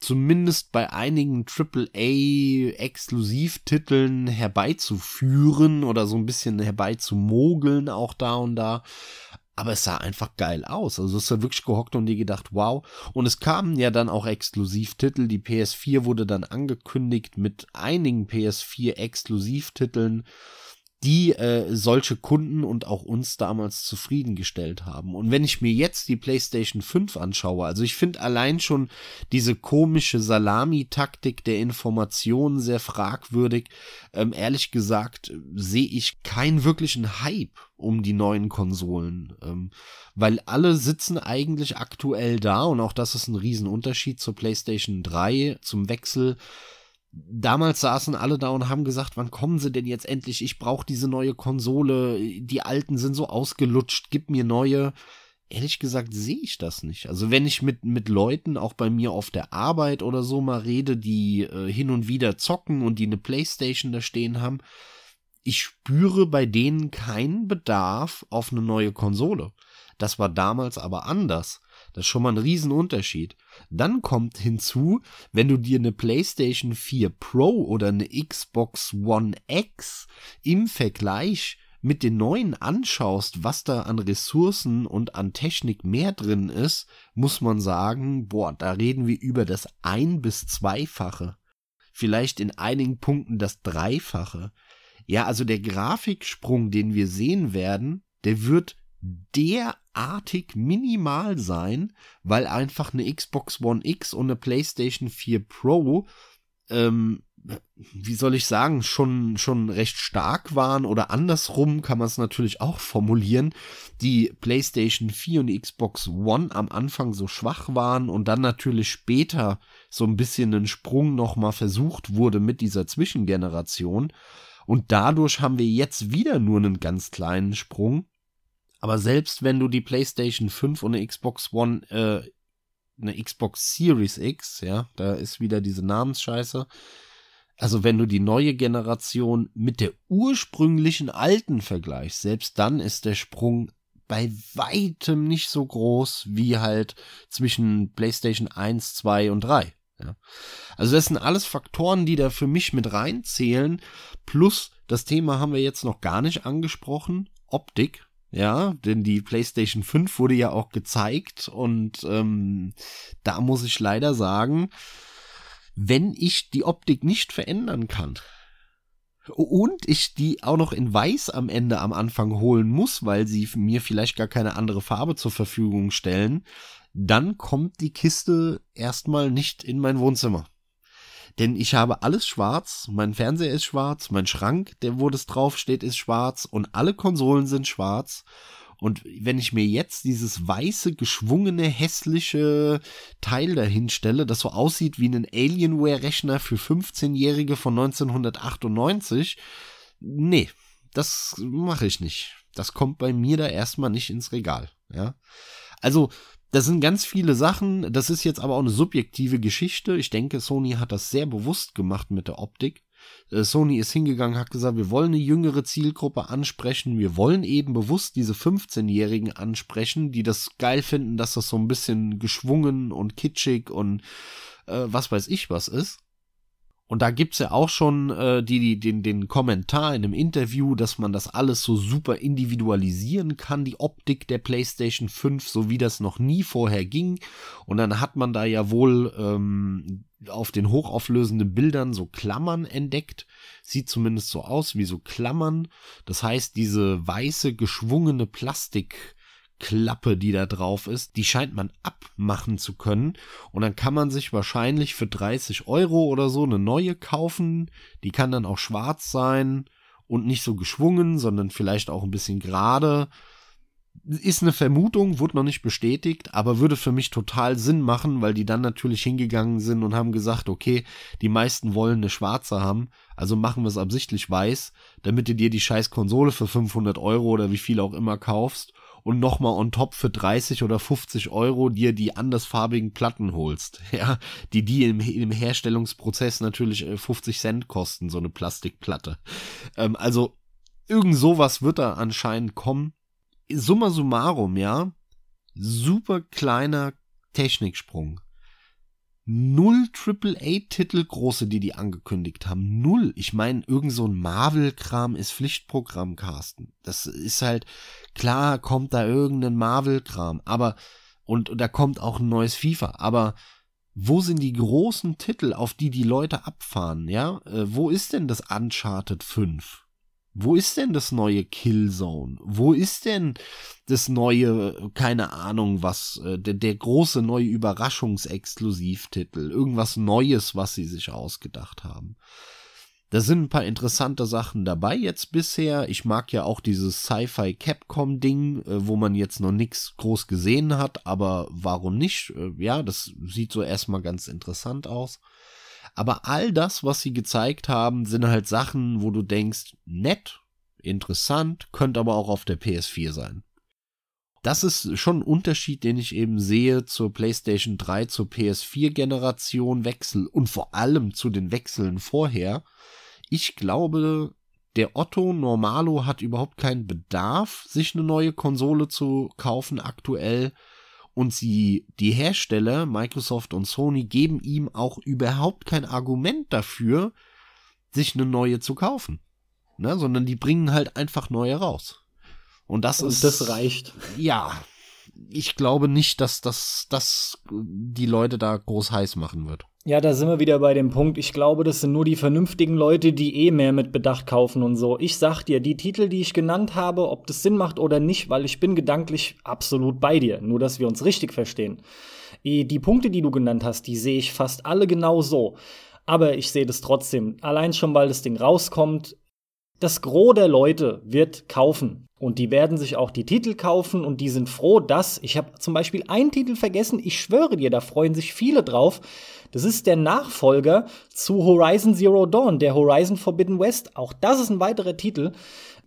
zumindest bei einigen AAA-Exklusivtiteln herbeizuführen oder so ein bisschen herbeizumogeln, auch da und da aber es sah einfach geil aus. Also es war wirklich gehockt und die gedacht, wow. Und es kamen ja dann auch Exklusivtitel. Die PS4 wurde dann angekündigt mit einigen PS4 Exklusivtiteln die äh, solche Kunden und auch uns damals zufriedengestellt haben. Und wenn ich mir jetzt die PlayStation 5 anschaue, also ich finde allein schon diese komische Salami-Taktik der Informationen sehr fragwürdig. Ähm, ehrlich gesagt sehe ich keinen wirklichen Hype um die neuen Konsolen, ähm, weil alle sitzen eigentlich aktuell da und auch das ist ein Riesenunterschied zur PlayStation 3 zum Wechsel damals saßen alle da und haben gesagt, wann kommen sie denn jetzt endlich? Ich brauche diese neue Konsole. Die alten sind so ausgelutscht, gib mir neue. Ehrlich gesagt sehe ich das nicht. Also wenn ich mit, mit Leuten auch bei mir auf der Arbeit oder so mal rede, die äh, hin und wieder zocken und die eine Playstation da stehen haben, ich spüre bei denen keinen Bedarf auf eine neue Konsole. Das war damals aber anders. Das ist schon mal ein Riesenunterschied. Dann kommt hinzu, wenn du dir eine PlayStation 4 Pro oder eine Xbox One X im Vergleich mit den neuen anschaust, was da an Ressourcen und an Technik mehr drin ist, muss man sagen, boah, da reden wir über das ein bis zweifache. Vielleicht in einigen Punkten das dreifache. Ja, also der Grafiksprung, den wir sehen werden, der wird derartig minimal sein, weil einfach eine Xbox One X und eine PlayStation 4 Pro, ähm, wie soll ich sagen, schon, schon recht stark waren oder andersrum kann man es natürlich auch formulieren, die PlayStation 4 und die Xbox One am Anfang so schwach waren und dann natürlich später so ein bisschen ein Sprung nochmal versucht wurde mit dieser Zwischengeneration. Und dadurch haben wir jetzt wieder nur einen ganz kleinen Sprung. Aber selbst wenn du die PlayStation 5 und eine Xbox One, äh, eine Xbox Series X, ja, da ist wieder diese Namensscheiße. Also wenn du die neue Generation mit der ursprünglichen alten vergleichst, selbst dann ist der Sprung bei weitem nicht so groß wie halt zwischen PlayStation 1, 2 und 3. Ja. Also das sind alles Faktoren, die da für mich mit reinzählen. Plus das Thema haben wir jetzt noch gar nicht angesprochen. Optik. Ja, denn die PlayStation 5 wurde ja auch gezeigt und ähm, da muss ich leider sagen, wenn ich die Optik nicht verändern kann, und ich die auch noch in weiß am Ende am Anfang holen muss, weil sie mir vielleicht gar keine andere Farbe zur Verfügung stellen, dann kommt die Kiste erstmal nicht in mein Wohnzimmer. Denn ich habe alles schwarz, mein Fernseher ist schwarz, mein Schrank, der wo das draufsteht, ist schwarz und alle Konsolen sind schwarz und wenn ich mir jetzt dieses weiße, geschwungene, hässliche Teil dahin stelle, das so aussieht wie ein Alienware-Rechner für 15-Jährige von 1998, nee, das mache ich nicht. Das kommt bei mir da erstmal nicht ins Regal, ja. Also, das sind ganz viele Sachen. Das ist jetzt aber auch eine subjektive Geschichte. Ich denke, Sony hat das sehr bewusst gemacht mit der Optik. Äh, Sony ist hingegangen, hat gesagt, wir wollen eine jüngere Zielgruppe ansprechen, wir wollen eben bewusst diese 15-Jährigen ansprechen, die das geil finden, dass das so ein bisschen geschwungen und kitschig und äh, was weiß ich was ist. Und da gibt's ja auch schon äh, die, die, den, den Kommentar in einem Interview, dass man das alles so super individualisieren kann, die Optik der PlayStation 5, so wie das noch nie vorher ging. Und dann hat man da ja wohl ähm, auf den hochauflösenden Bildern so Klammern entdeckt. Sieht zumindest so aus wie so Klammern. Das heißt, diese weiße geschwungene Plastik Klappe, die da drauf ist, die scheint man abmachen zu können. Und dann kann man sich wahrscheinlich für 30 Euro oder so eine neue kaufen. Die kann dann auch schwarz sein und nicht so geschwungen, sondern vielleicht auch ein bisschen gerade. Ist eine Vermutung, wurde noch nicht bestätigt, aber würde für mich total Sinn machen, weil die dann natürlich hingegangen sind und haben gesagt, okay, die meisten wollen eine schwarze haben, also machen wir es absichtlich weiß, damit du dir die scheiß Konsole für 500 Euro oder wie viel auch immer kaufst und nochmal on top für 30 oder 50 Euro dir die andersfarbigen Platten holst. Ja, die die im, im Herstellungsprozess natürlich 50 äh, Cent kosten, so eine Plastikplatte. Ähm, also irgend sowas wird da anscheinend kommen. Summa summarum, ja, super kleiner Techniksprung null AAA-Titel große, die die angekündigt haben. Null. Ich meine, irgend so ein Marvel-Kram ist Pflichtprogramm, Carsten. Das ist halt, klar kommt da irgendein Marvel-Kram, aber, und, und da kommt auch ein neues FIFA, aber wo sind die großen Titel, auf die die Leute abfahren, ja? Äh, wo ist denn das Uncharted 5? Wo ist denn das neue Killzone? Wo ist denn das neue, keine Ahnung was, äh, der, der große neue Überraschungsexklusivtitel? Irgendwas Neues, was sie sich ausgedacht haben. Da sind ein paar interessante Sachen dabei jetzt bisher. Ich mag ja auch dieses Sci-Fi Capcom Ding, äh, wo man jetzt noch nichts groß gesehen hat, aber warum nicht? Äh, ja, das sieht so erstmal ganz interessant aus. Aber all das, was sie gezeigt haben, sind halt Sachen, wo du denkst, nett, interessant, könnte aber auch auf der PS4 sein. Das ist schon ein Unterschied, den ich eben sehe zur PlayStation 3, zur PS4-Generation Wechsel und vor allem zu den Wechseln vorher. Ich glaube, der Otto Normalo hat überhaupt keinen Bedarf, sich eine neue Konsole zu kaufen aktuell, und sie, die Hersteller, Microsoft und Sony, geben ihm auch überhaupt kein Argument dafür, sich eine neue zu kaufen. Ne? Sondern die bringen halt einfach neue raus. Und das und ist. Das reicht. Ja. Ich glaube nicht, dass das, das die Leute da groß heiß machen wird. Ja, da sind wir wieder bei dem Punkt. Ich glaube, das sind nur die vernünftigen Leute, die eh mehr mit Bedacht kaufen und so. Ich sag dir, die Titel, die ich genannt habe, ob das Sinn macht oder nicht, weil ich bin gedanklich absolut bei dir. Nur, dass wir uns richtig verstehen. Die Punkte, die du genannt hast, die sehe ich fast alle genau so. Aber ich sehe das trotzdem. Allein schon, weil das Ding rauskommt. Das Gros der Leute wird kaufen. Und die werden sich auch die Titel kaufen und die sind froh, dass ich habe zum Beispiel einen Titel vergessen. Ich schwöre dir, da freuen sich viele drauf. Das ist der Nachfolger zu Horizon Zero Dawn, der Horizon Forbidden West. Auch das ist ein weiterer Titel.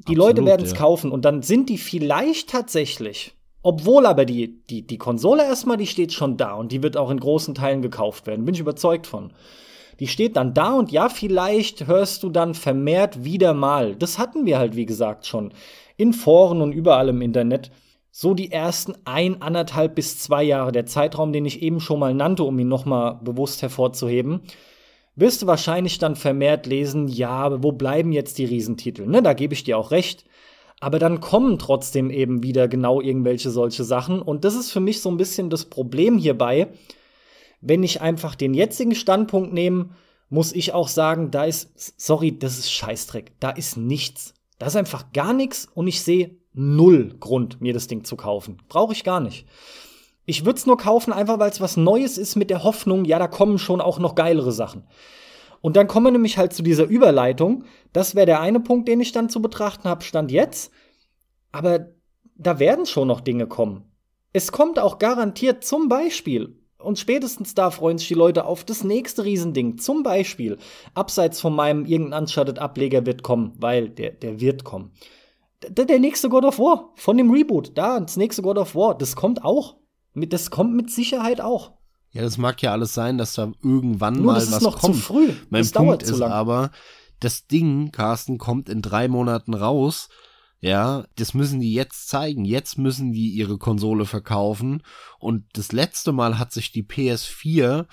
Die Absolut, Leute werden es ja. kaufen und dann sind die vielleicht tatsächlich obwohl aber die, die, die Konsole erstmal, die steht schon da und die wird auch in großen Teilen gekauft werden. Bin ich überzeugt von. Die steht dann da und ja, vielleicht hörst du dann vermehrt wieder mal. Das hatten wir halt, wie gesagt, schon in Foren und überall im Internet. So die ersten ein, anderthalb bis zwei Jahre, der Zeitraum, den ich eben schon mal nannte, um ihn nochmal bewusst hervorzuheben, wirst du wahrscheinlich dann vermehrt lesen, ja, wo bleiben jetzt die Riesentitel? Ne, da gebe ich dir auch recht. Aber dann kommen trotzdem eben wieder genau irgendwelche solche Sachen. Und das ist für mich so ein bisschen das Problem hierbei. Wenn ich einfach den jetzigen Standpunkt nehme, muss ich auch sagen, da ist, sorry, das ist Scheißdreck. Da ist nichts. Da ist einfach gar nichts und ich sehe null Grund, mir das Ding zu kaufen. Brauche ich gar nicht. Ich würde es nur kaufen, einfach weil es was Neues ist mit der Hoffnung, ja, da kommen schon auch noch geilere Sachen. Und dann kommen wir nämlich halt zu dieser Überleitung. Das wäre der eine Punkt, den ich dann zu betrachten habe, stand jetzt. Aber da werden schon noch Dinge kommen. Es kommt auch garantiert zum Beispiel, und spätestens da freuen sich die Leute auf das nächste Riesending. Zum Beispiel, abseits von meinem irgendein Uncharted-Ableger wird kommen, weil der, der wird kommen. Der, nächste God of War von dem Reboot, da, das nächste God of War, das kommt auch. Das kommt mit Sicherheit auch. Ja, das mag ja alles sein, dass da irgendwann Nur, mal das was ist noch kommt. Zu früh. Mein das Punkt ist aber, das Ding, Carsten, kommt in drei Monaten raus. Ja, das müssen die jetzt zeigen. Jetzt müssen die ihre Konsole verkaufen. Und das letzte Mal hat sich die PS4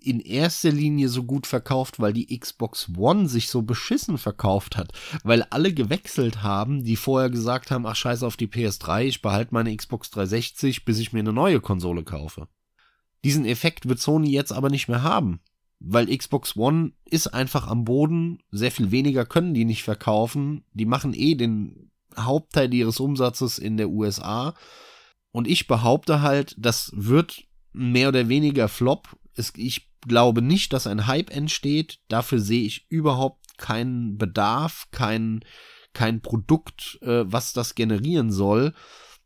in erster Linie so gut verkauft, weil die Xbox One sich so beschissen verkauft hat, weil alle gewechselt haben, die vorher gesagt haben, ach scheiße auf die PS3, ich behalte meine Xbox 360, bis ich mir eine neue Konsole kaufe. Diesen Effekt wird Sony jetzt aber nicht mehr haben, weil Xbox One ist einfach am Boden, sehr viel weniger können die nicht verkaufen, die machen eh den Hauptteil ihres Umsatzes in der USA und ich behaupte halt, das wird mehr oder weniger Flop. Ich glaube nicht, dass ein Hype entsteht. Dafür sehe ich überhaupt keinen Bedarf, kein, kein Produkt, äh, was das generieren soll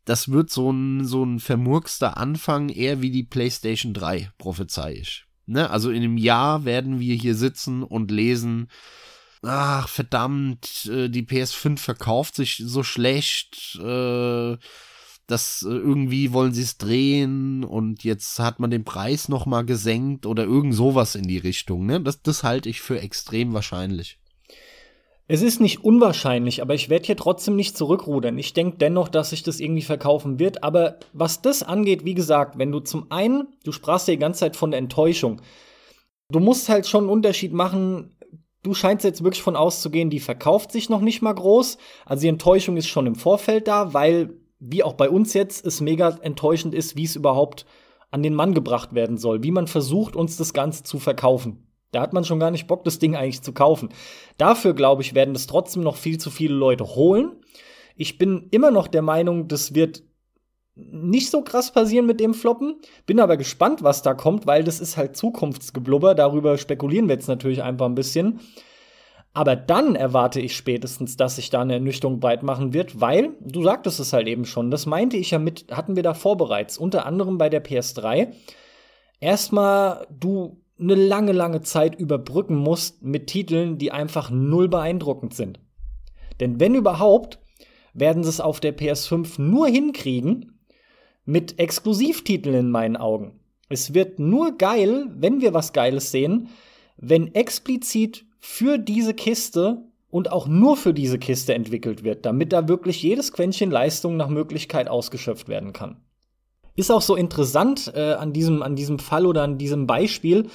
das wird so ein, so ein vermurkster Anfang, eher wie die PlayStation 3, prophezei ich. Ne? Also in einem Jahr werden wir hier sitzen und lesen, ach verdammt, äh, die PS5 verkauft sich so schlecht, äh, dass äh, irgendwie wollen sie es drehen und jetzt hat man den Preis noch mal gesenkt oder irgend sowas in die Richtung. Ne? Das, das halte ich für extrem wahrscheinlich. Es ist nicht unwahrscheinlich, aber ich werde hier trotzdem nicht zurückrudern. Ich denke dennoch, dass sich das irgendwie verkaufen wird. Aber was das angeht, wie gesagt, wenn du zum einen, du sprachst ja die ganze Zeit von der Enttäuschung. Du musst halt schon einen Unterschied machen. Du scheinst jetzt wirklich von auszugehen, die verkauft sich noch nicht mal groß. Also die Enttäuschung ist schon im Vorfeld da, weil, wie auch bei uns jetzt, es mega enttäuschend ist, wie es überhaupt an den Mann gebracht werden soll, wie man versucht, uns das Ganze zu verkaufen. Da hat man schon gar nicht Bock, das Ding eigentlich zu kaufen. Dafür, glaube ich, werden das trotzdem noch viel zu viele Leute holen. Ich bin immer noch der Meinung, das wird nicht so krass passieren mit dem Floppen. Bin aber gespannt, was da kommt, weil das ist halt Zukunftsgeblubber. Darüber spekulieren wir jetzt natürlich einfach ein bisschen. Aber dann erwarte ich spätestens, dass sich da eine Ernüchterung breit machen wird, weil, du sagtest es halt eben schon, das meinte ich ja mit, hatten wir davor bereits, unter anderem bei der PS3. Erstmal, du eine lange, lange Zeit überbrücken musst mit Titeln, die einfach null beeindruckend sind. Denn wenn überhaupt, werden sie es auf der PS5 nur hinkriegen mit Exklusivtiteln in meinen Augen. Es wird nur geil, wenn wir was Geiles sehen, wenn explizit für diese Kiste und auch nur für diese Kiste entwickelt wird, damit da wirklich jedes Quäntchen Leistung nach Möglichkeit ausgeschöpft werden kann. Ist auch so interessant äh, an, diesem, an diesem Fall oder an diesem Beispiel,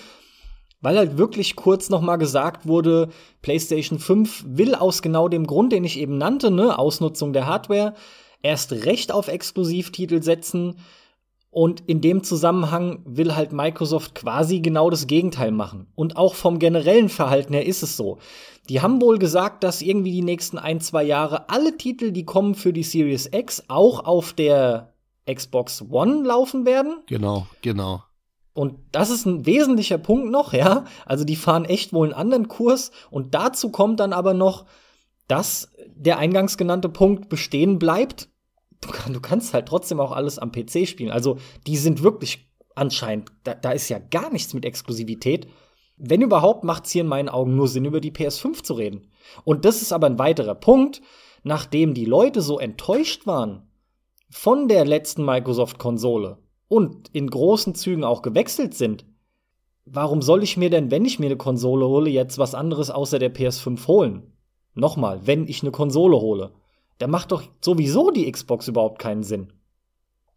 weil halt wirklich kurz noch mal gesagt wurde, PlayStation 5 will aus genau dem Grund, den ich eben nannte, ne, Ausnutzung der Hardware, erst recht auf Exklusivtitel setzen und in dem Zusammenhang will halt Microsoft quasi genau das Gegenteil machen. Und auch vom generellen Verhalten her ist es so. Die haben wohl gesagt, dass irgendwie die nächsten ein, zwei Jahre alle Titel, die kommen für die Series X, auch auf der Xbox One laufen werden. Genau, genau. Und das ist ein wesentlicher Punkt noch, ja. Also die fahren echt wohl einen anderen Kurs. Und dazu kommt dann aber noch, dass der eingangs genannte Punkt bestehen bleibt. Du, du kannst halt trotzdem auch alles am PC spielen. Also die sind wirklich anscheinend, da, da ist ja gar nichts mit Exklusivität. Wenn überhaupt, macht es hier in meinen Augen nur Sinn, über die PS5 zu reden. Und das ist aber ein weiterer Punkt, nachdem die Leute so enttäuscht waren von der letzten Microsoft-Konsole und in großen Zügen auch gewechselt sind, warum soll ich mir denn, wenn ich mir eine Konsole hole, jetzt was anderes außer der PS5 holen? Nochmal, wenn ich eine Konsole hole, da macht doch sowieso die Xbox überhaupt keinen Sinn.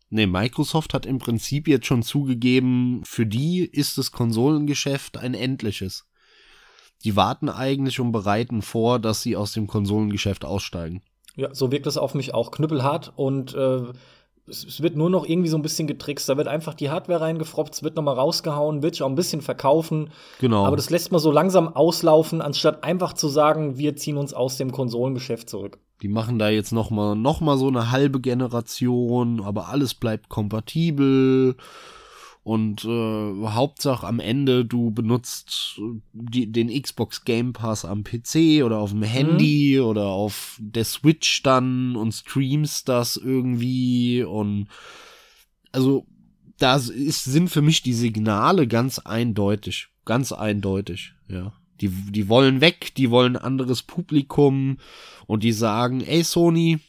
Nee, Microsoft hat im Prinzip jetzt schon zugegeben, für die ist das Konsolengeschäft ein endliches. Die warten eigentlich und bereiten vor, dass sie aus dem Konsolengeschäft aussteigen. Ja, so wirkt es auf mich auch knüppelhart und äh, es, wird nur noch irgendwie so ein bisschen getrickst. Da wird einfach die Hardware reingefroppt, es wird nochmal rausgehauen, wird sich auch ein bisschen verkaufen. Genau. Aber das lässt man so langsam auslaufen, anstatt einfach zu sagen, wir ziehen uns aus dem Konsolengeschäft zurück. Die machen da jetzt nochmal noch mal so eine halbe Generation, aber alles bleibt kompatibel und äh, Hauptsache am Ende, du benutzt die, den Xbox Game Pass am PC oder auf dem Handy mhm. oder auf der Switch dann und streamst das irgendwie und also da ist, sind für mich die Signale ganz eindeutig. Ganz eindeutig, ja. Die, die wollen weg, die wollen anderes Publikum und die sagen, ey Sony,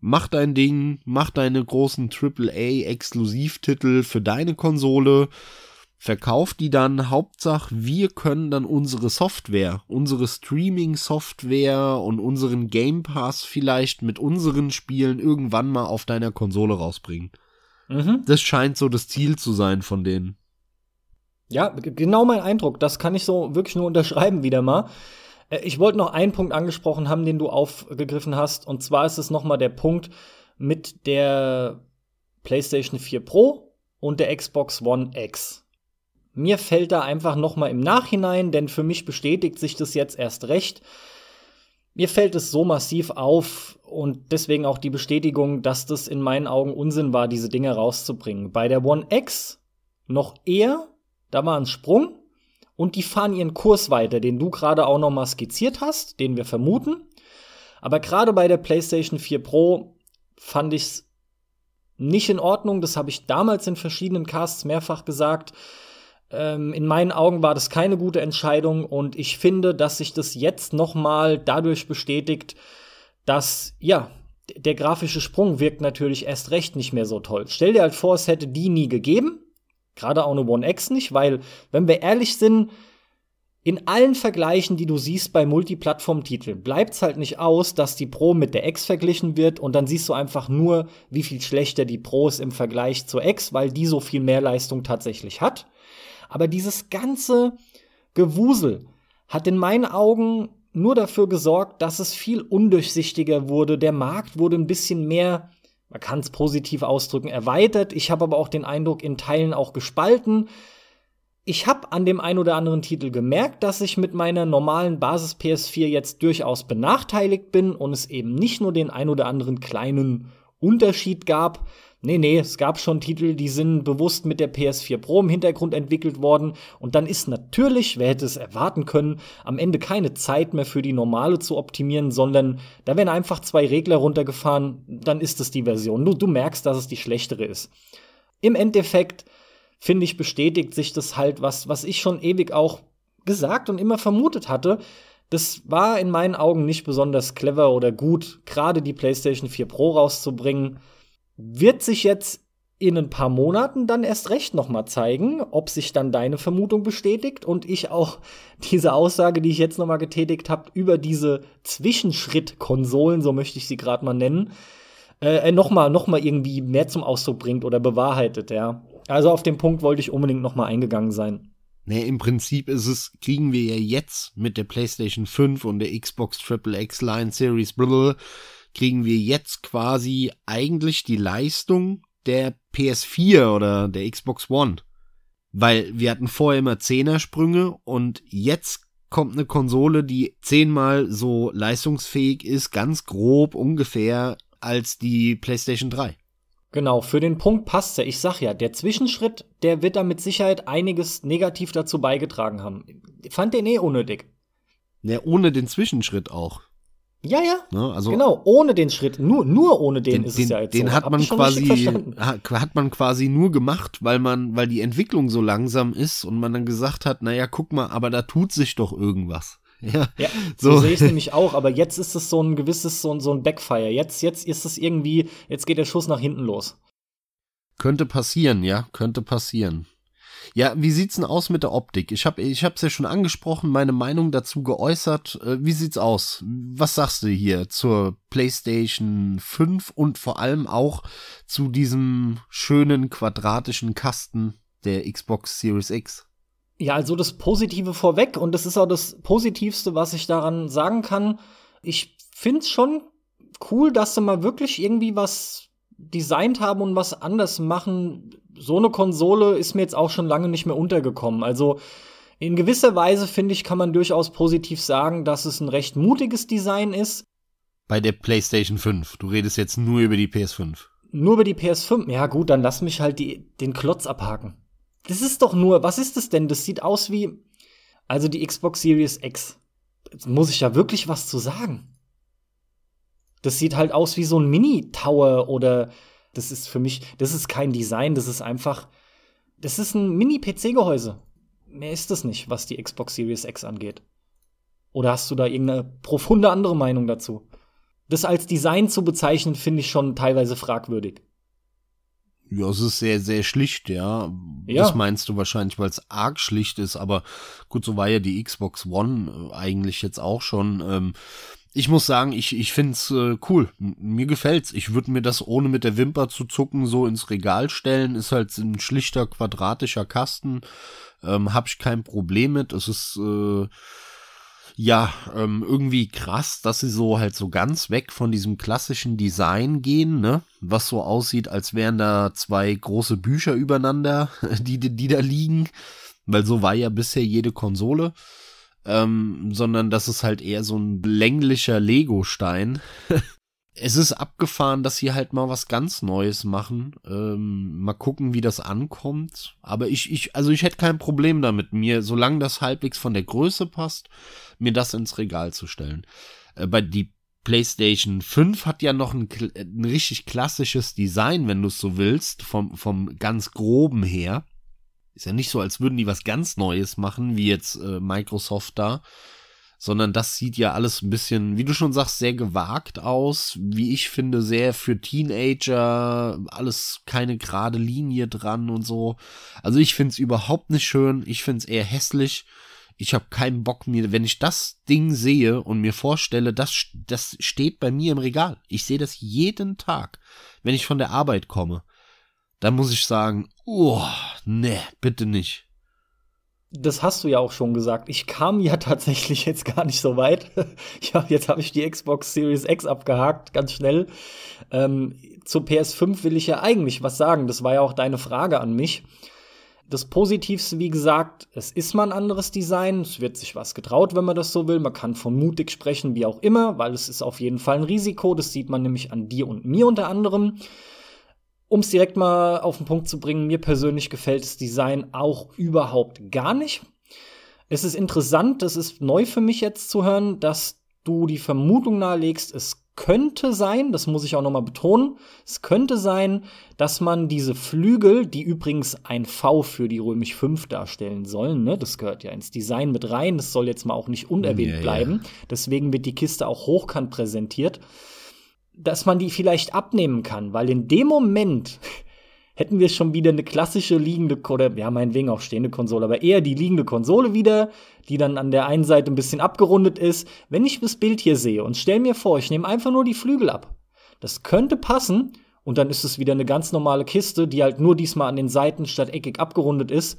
mach dein Ding, mach deine großen AAA-Exklusivtitel für deine Konsole, verkauf die dann. Hauptsache, wir können dann unsere Software, unsere Streaming-Software und unseren Game Pass vielleicht mit unseren Spielen irgendwann mal auf deiner Konsole rausbringen. Mhm. Das scheint so das Ziel zu sein von denen. Ja, genau mein Eindruck. Das kann ich so wirklich nur unterschreiben wieder mal. Äh, ich wollte noch einen Punkt angesprochen haben, den du aufgegriffen hast. Und zwar ist es nochmal der Punkt mit der PlayStation 4 Pro und der Xbox One X. Mir fällt da einfach nochmal im Nachhinein, denn für mich bestätigt sich das jetzt erst recht. Mir fällt es so massiv auf und deswegen auch die Bestätigung, dass das in meinen Augen Unsinn war, diese Dinge rauszubringen. Bei der One X noch eher, da war ein Sprung, und die fahren ihren Kurs weiter, den du gerade auch noch mal skizziert hast, den wir vermuten. Aber gerade bei der PlayStation 4 Pro fand ich es nicht in Ordnung. Das habe ich damals in verschiedenen Casts mehrfach gesagt. Ähm, in meinen Augen war das keine gute Entscheidung und ich finde, dass sich das jetzt noch mal dadurch bestätigt, dass ja der grafische Sprung wirkt natürlich erst recht nicht mehr so toll. Stell dir halt vor, es hätte die nie gegeben Gerade auch eine One X nicht, weil, wenn wir ehrlich sind, in allen Vergleichen, die du siehst bei Multiplattform-Titeln, bleibt es halt nicht aus, dass die Pro mit der X verglichen wird und dann siehst du einfach nur, wie viel schlechter die Pro ist im Vergleich zur X, weil die so viel mehr Leistung tatsächlich hat. Aber dieses ganze Gewusel hat in meinen Augen nur dafür gesorgt, dass es viel undurchsichtiger wurde. Der Markt wurde ein bisschen mehr man kann es positiv ausdrücken, erweitert. Ich habe aber auch den Eindruck, in Teilen auch gespalten. Ich habe an dem ein oder anderen Titel gemerkt, dass ich mit meiner normalen Basis PS4 jetzt durchaus benachteiligt bin und es eben nicht nur den ein oder anderen kleinen Unterschied gab, Nee, nee, es gab schon Titel, die sind bewusst mit der PS4 Pro im Hintergrund entwickelt worden. Und dann ist natürlich, wer hätte es erwarten können, am Ende keine Zeit mehr für die normale zu optimieren, sondern da werden einfach zwei Regler runtergefahren, dann ist es die Version. Du, du merkst, dass es die schlechtere ist. Im Endeffekt, finde ich, bestätigt sich das halt, was, was ich schon ewig auch gesagt und immer vermutet hatte. Das war in meinen Augen nicht besonders clever oder gut, gerade die PlayStation 4 Pro rauszubringen wird sich jetzt in ein paar Monaten dann erst recht noch mal zeigen, ob sich dann deine Vermutung bestätigt und ich auch diese Aussage, die ich jetzt noch mal getätigt habe, über diese Zwischenschritt-Konsolen, so möchte ich sie gerade mal nennen, äh, noch mal noch mal irgendwie mehr zum Ausdruck bringt oder bewahrheitet, ja. Also auf den Punkt wollte ich unbedingt noch mal eingegangen sein. Nee, im Prinzip ist es, kriegen wir ja jetzt mit der PlayStation 5 und der Xbox Triple X Line Series blablabla, kriegen wir jetzt quasi eigentlich die Leistung der PS4 oder der Xbox One. Weil wir hatten vorher immer Zehnersprünge und jetzt kommt eine Konsole, die zehnmal so leistungsfähig ist, ganz grob ungefähr, als die PlayStation 3. Genau, für den Punkt passt ja. Ich sag ja, der Zwischenschritt, der wird da mit Sicherheit einiges negativ dazu beigetragen haben. Fand den eh unnötig. Ja, ohne den Zwischenschritt auch. Ja, ja. Ne, also genau, ohne den Schritt, nur, nur ohne den, den ist den, es ja jetzt Den so. hat man quasi, hat man quasi nur gemacht, weil man, weil die Entwicklung so langsam ist und man dann gesagt hat, naja, guck mal, aber da tut sich doch irgendwas. Ja, ja so, so sehe ich es nämlich auch, aber jetzt ist es so ein gewisses, so, so ein Backfire. Jetzt, jetzt ist es irgendwie, jetzt geht der Schuss nach hinten los. Könnte passieren, ja, könnte passieren. Ja, wie sieht's denn aus mit der Optik? Ich habe ich hab's ja schon angesprochen, meine Meinung dazu geäußert. Äh, wie sieht's aus? Was sagst du hier zur PlayStation 5 und vor allem auch zu diesem schönen quadratischen Kasten der Xbox Series X? Ja, also das Positive vorweg und das ist auch das Positivste, was ich daran sagen kann. Ich find's schon cool, dass sie mal wirklich irgendwie was designt haben und was anders machen. So eine Konsole ist mir jetzt auch schon lange nicht mehr untergekommen. Also in gewisser Weise, finde ich, kann man durchaus positiv sagen, dass es ein recht mutiges Design ist. Bei der PlayStation 5. Du redest jetzt nur über die PS5. Nur über die PS5. Ja, gut, dann lass mich halt die, den Klotz abhaken. Das ist doch nur, was ist das denn? Das sieht aus wie, also die Xbox Series X. Jetzt muss ich ja wirklich was zu sagen. Das sieht halt aus wie so ein Mini-Tower oder das ist für mich, das ist kein Design, das ist einfach, das ist ein Mini-PC-Gehäuse. Mehr ist das nicht, was die Xbox Series X angeht. Oder hast du da irgendeine profunde andere Meinung dazu? Das als Design zu bezeichnen, finde ich schon teilweise fragwürdig. Ja, es ist sehr, sehr schlicht, ja. ja. Das meinst du wahrscheinlich, weil es arg schlicht ist, aber gut, so war ja die Xbox One äh, eigentlich jetzt auch schon. Ähm, ich muss sagen, ich, ich find's äh, cool. Mir gefällt's. Ich würde mir das ohne mit der Wimper zu zucken so ins Regal stellen. Ist halt ein schlichter quadratischer Kasten. Ähm, hab ich kein Problem mit. Es ist äh, ja, ähm, irgendwie krass, dass sie so halt so ganz weg von diesem klassischen Design gehen, ne? Was so aussieht, als wären da zwei große Bücher übereinander, die, die, die da liegen. Weil so war ja bisher jede Konsole. Ähm, sondern das ist halt eher so ein länglicher Lego-Stein. es ist abgefahren, dass sie halt mal was ganz Neues machen. Ähm, mal gucken, wie das ankommt. Aber ich, ich, also ich hätte kein Problem damit, mir, solange das halbwegs von der Größe passt, mir das ins Regal zu stellen. Äh, bei die PlayStation 5 hat ja noch ein, ein richtig klassisches Design, wenn du es so willst, vom, vom ganz groben her. Ist ja nicht so, als würden die was ganz Neues machen, wie jetzt äh, Microsoft da sondern das sieht ja alles ein bisschen, wie du schon sagst, sehr gewagt aus. Wie ich finde, sehr für Teenager, alles keine gerade Linie dran und so. Also ich finde es überhaupt nicht schön. Ich finde es eher hässlich. Ich habe keinen Bock mir, wenn ich das Ding sehe und mir vorstelle, das, das steht bei mir im Regal. Ich sehe das jeden Tag, wenn ich von der Arbeit komme. Dann muss ich sagen, oh, ne, bitte nicht das hast du ja auch schon gesagt. Ich kam ja tatsächlich jetzt gar nicht so weit. Hab, jetzt habe ich die Xbox Series X abgehakt, ganz schnell. Ähm, zur PS5 will ich ja eigentlich was sagen. Das war ja auch deine Frage an mich. Das Positivste, wie gesagt, es ist mal ein anderes Design. Es wird sich was getraut, wenn man das so will. Man kann von mutig sprechen, wie auch immer, weil es ist auf jeden Fall ein Risiko. Das sieht man nämlich an dir und mir unter anderem. Um es direkt mal auf den Punkt zu bringen, mir persönlich gefällt das Design auch überhaupt gar nicht. Es ist interessant, das ist neu für mich jetzt zu hören, dass du die Vermutung nahelegst, es könnte sein, das muss ich auch nochmal betonen, es könnte sein, dass man diese Flügel, die übrigens ein V für die Römisch 5 darstellen sollen, ne, das gehört ja ins Design mit rein, das soll jetzt mal auch nicht unerwähnt ja, bleiben, ja. deswegen wird die Kiste auch hochkant präsentiert dass man die vielleicht abnehmen kann, weil in dem Moment hätten wir schon wieder eine klassische liegende oder ja, meinetwegen auch stehende Konsole, aber eher die liegende Konsole wieder, die dann an der einen Seite ein bisschen abgerundet ist. Wenn ich das Bild hier sehe und stell mir vor, ich nehme einfach nur die Flügel ab. Das könnte passen und dann ist es wieder eine ganz normale Kiste, die halt nur diesmal an den Seiten statt eckig abgerundet ist.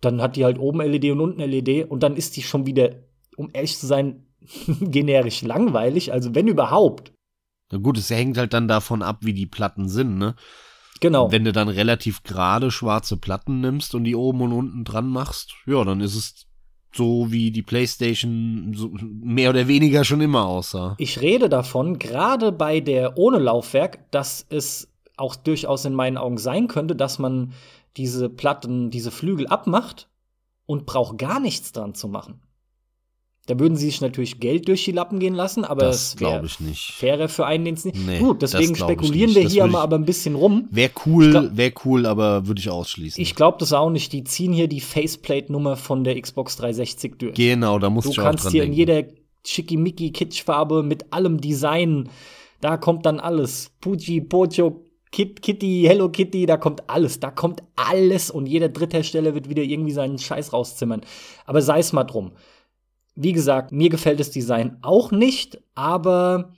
Dann hat die halt oben LED und unten LED und dann ist die schon wieder, um ehrlich zu sein, generisch langweilig, also wenn überhaupt. Na gut, es hängt halt dann davon ab, wie die Platten sind, ne? Genau. Wenn du dann relativ gerade schwarze Platten nimmst und die oben und unten dran machst, ja, dann ist es so wie die PlayStation so mehr oder weniger schon immer aussah. Ich rede davon, gerade bei der ohne Laufwerk, dass es auch durchaus in meinen Augen sein könnte, dass man diese Platten, diese Flügel abmacht und braucht gar nichts dran zu machen. Da würden sie sich natürlich Geld durch die Lappen gehen lassen, aber das glaube ich nicht. Fairer für einen, den es nicht. Nee, Gut, deswegen spekulieren wir hier mal aber ein bisschen rum. Wäre cool, wäre cool, aber würde ich ausschließen. Ich glaube das auch nicht. Die ziehen hier die Faceplate-Nummer von der Xbox 360 durch. Genau, da musst du ich auch dran Du kannst hier in jeder schickimicki Kitschfarbe mit allem Design, da kommt dann alles. Pucci, Pocho, Kit, Kitty, Hello Kitty, da kommt alles, da kommt alles und jeder Dritthersteller wird wieder irgendwie seinen Scheiß rauszimmern. Aber sei es mal drum. Wie gesagt, mir gefällt das Design auch nicht, aber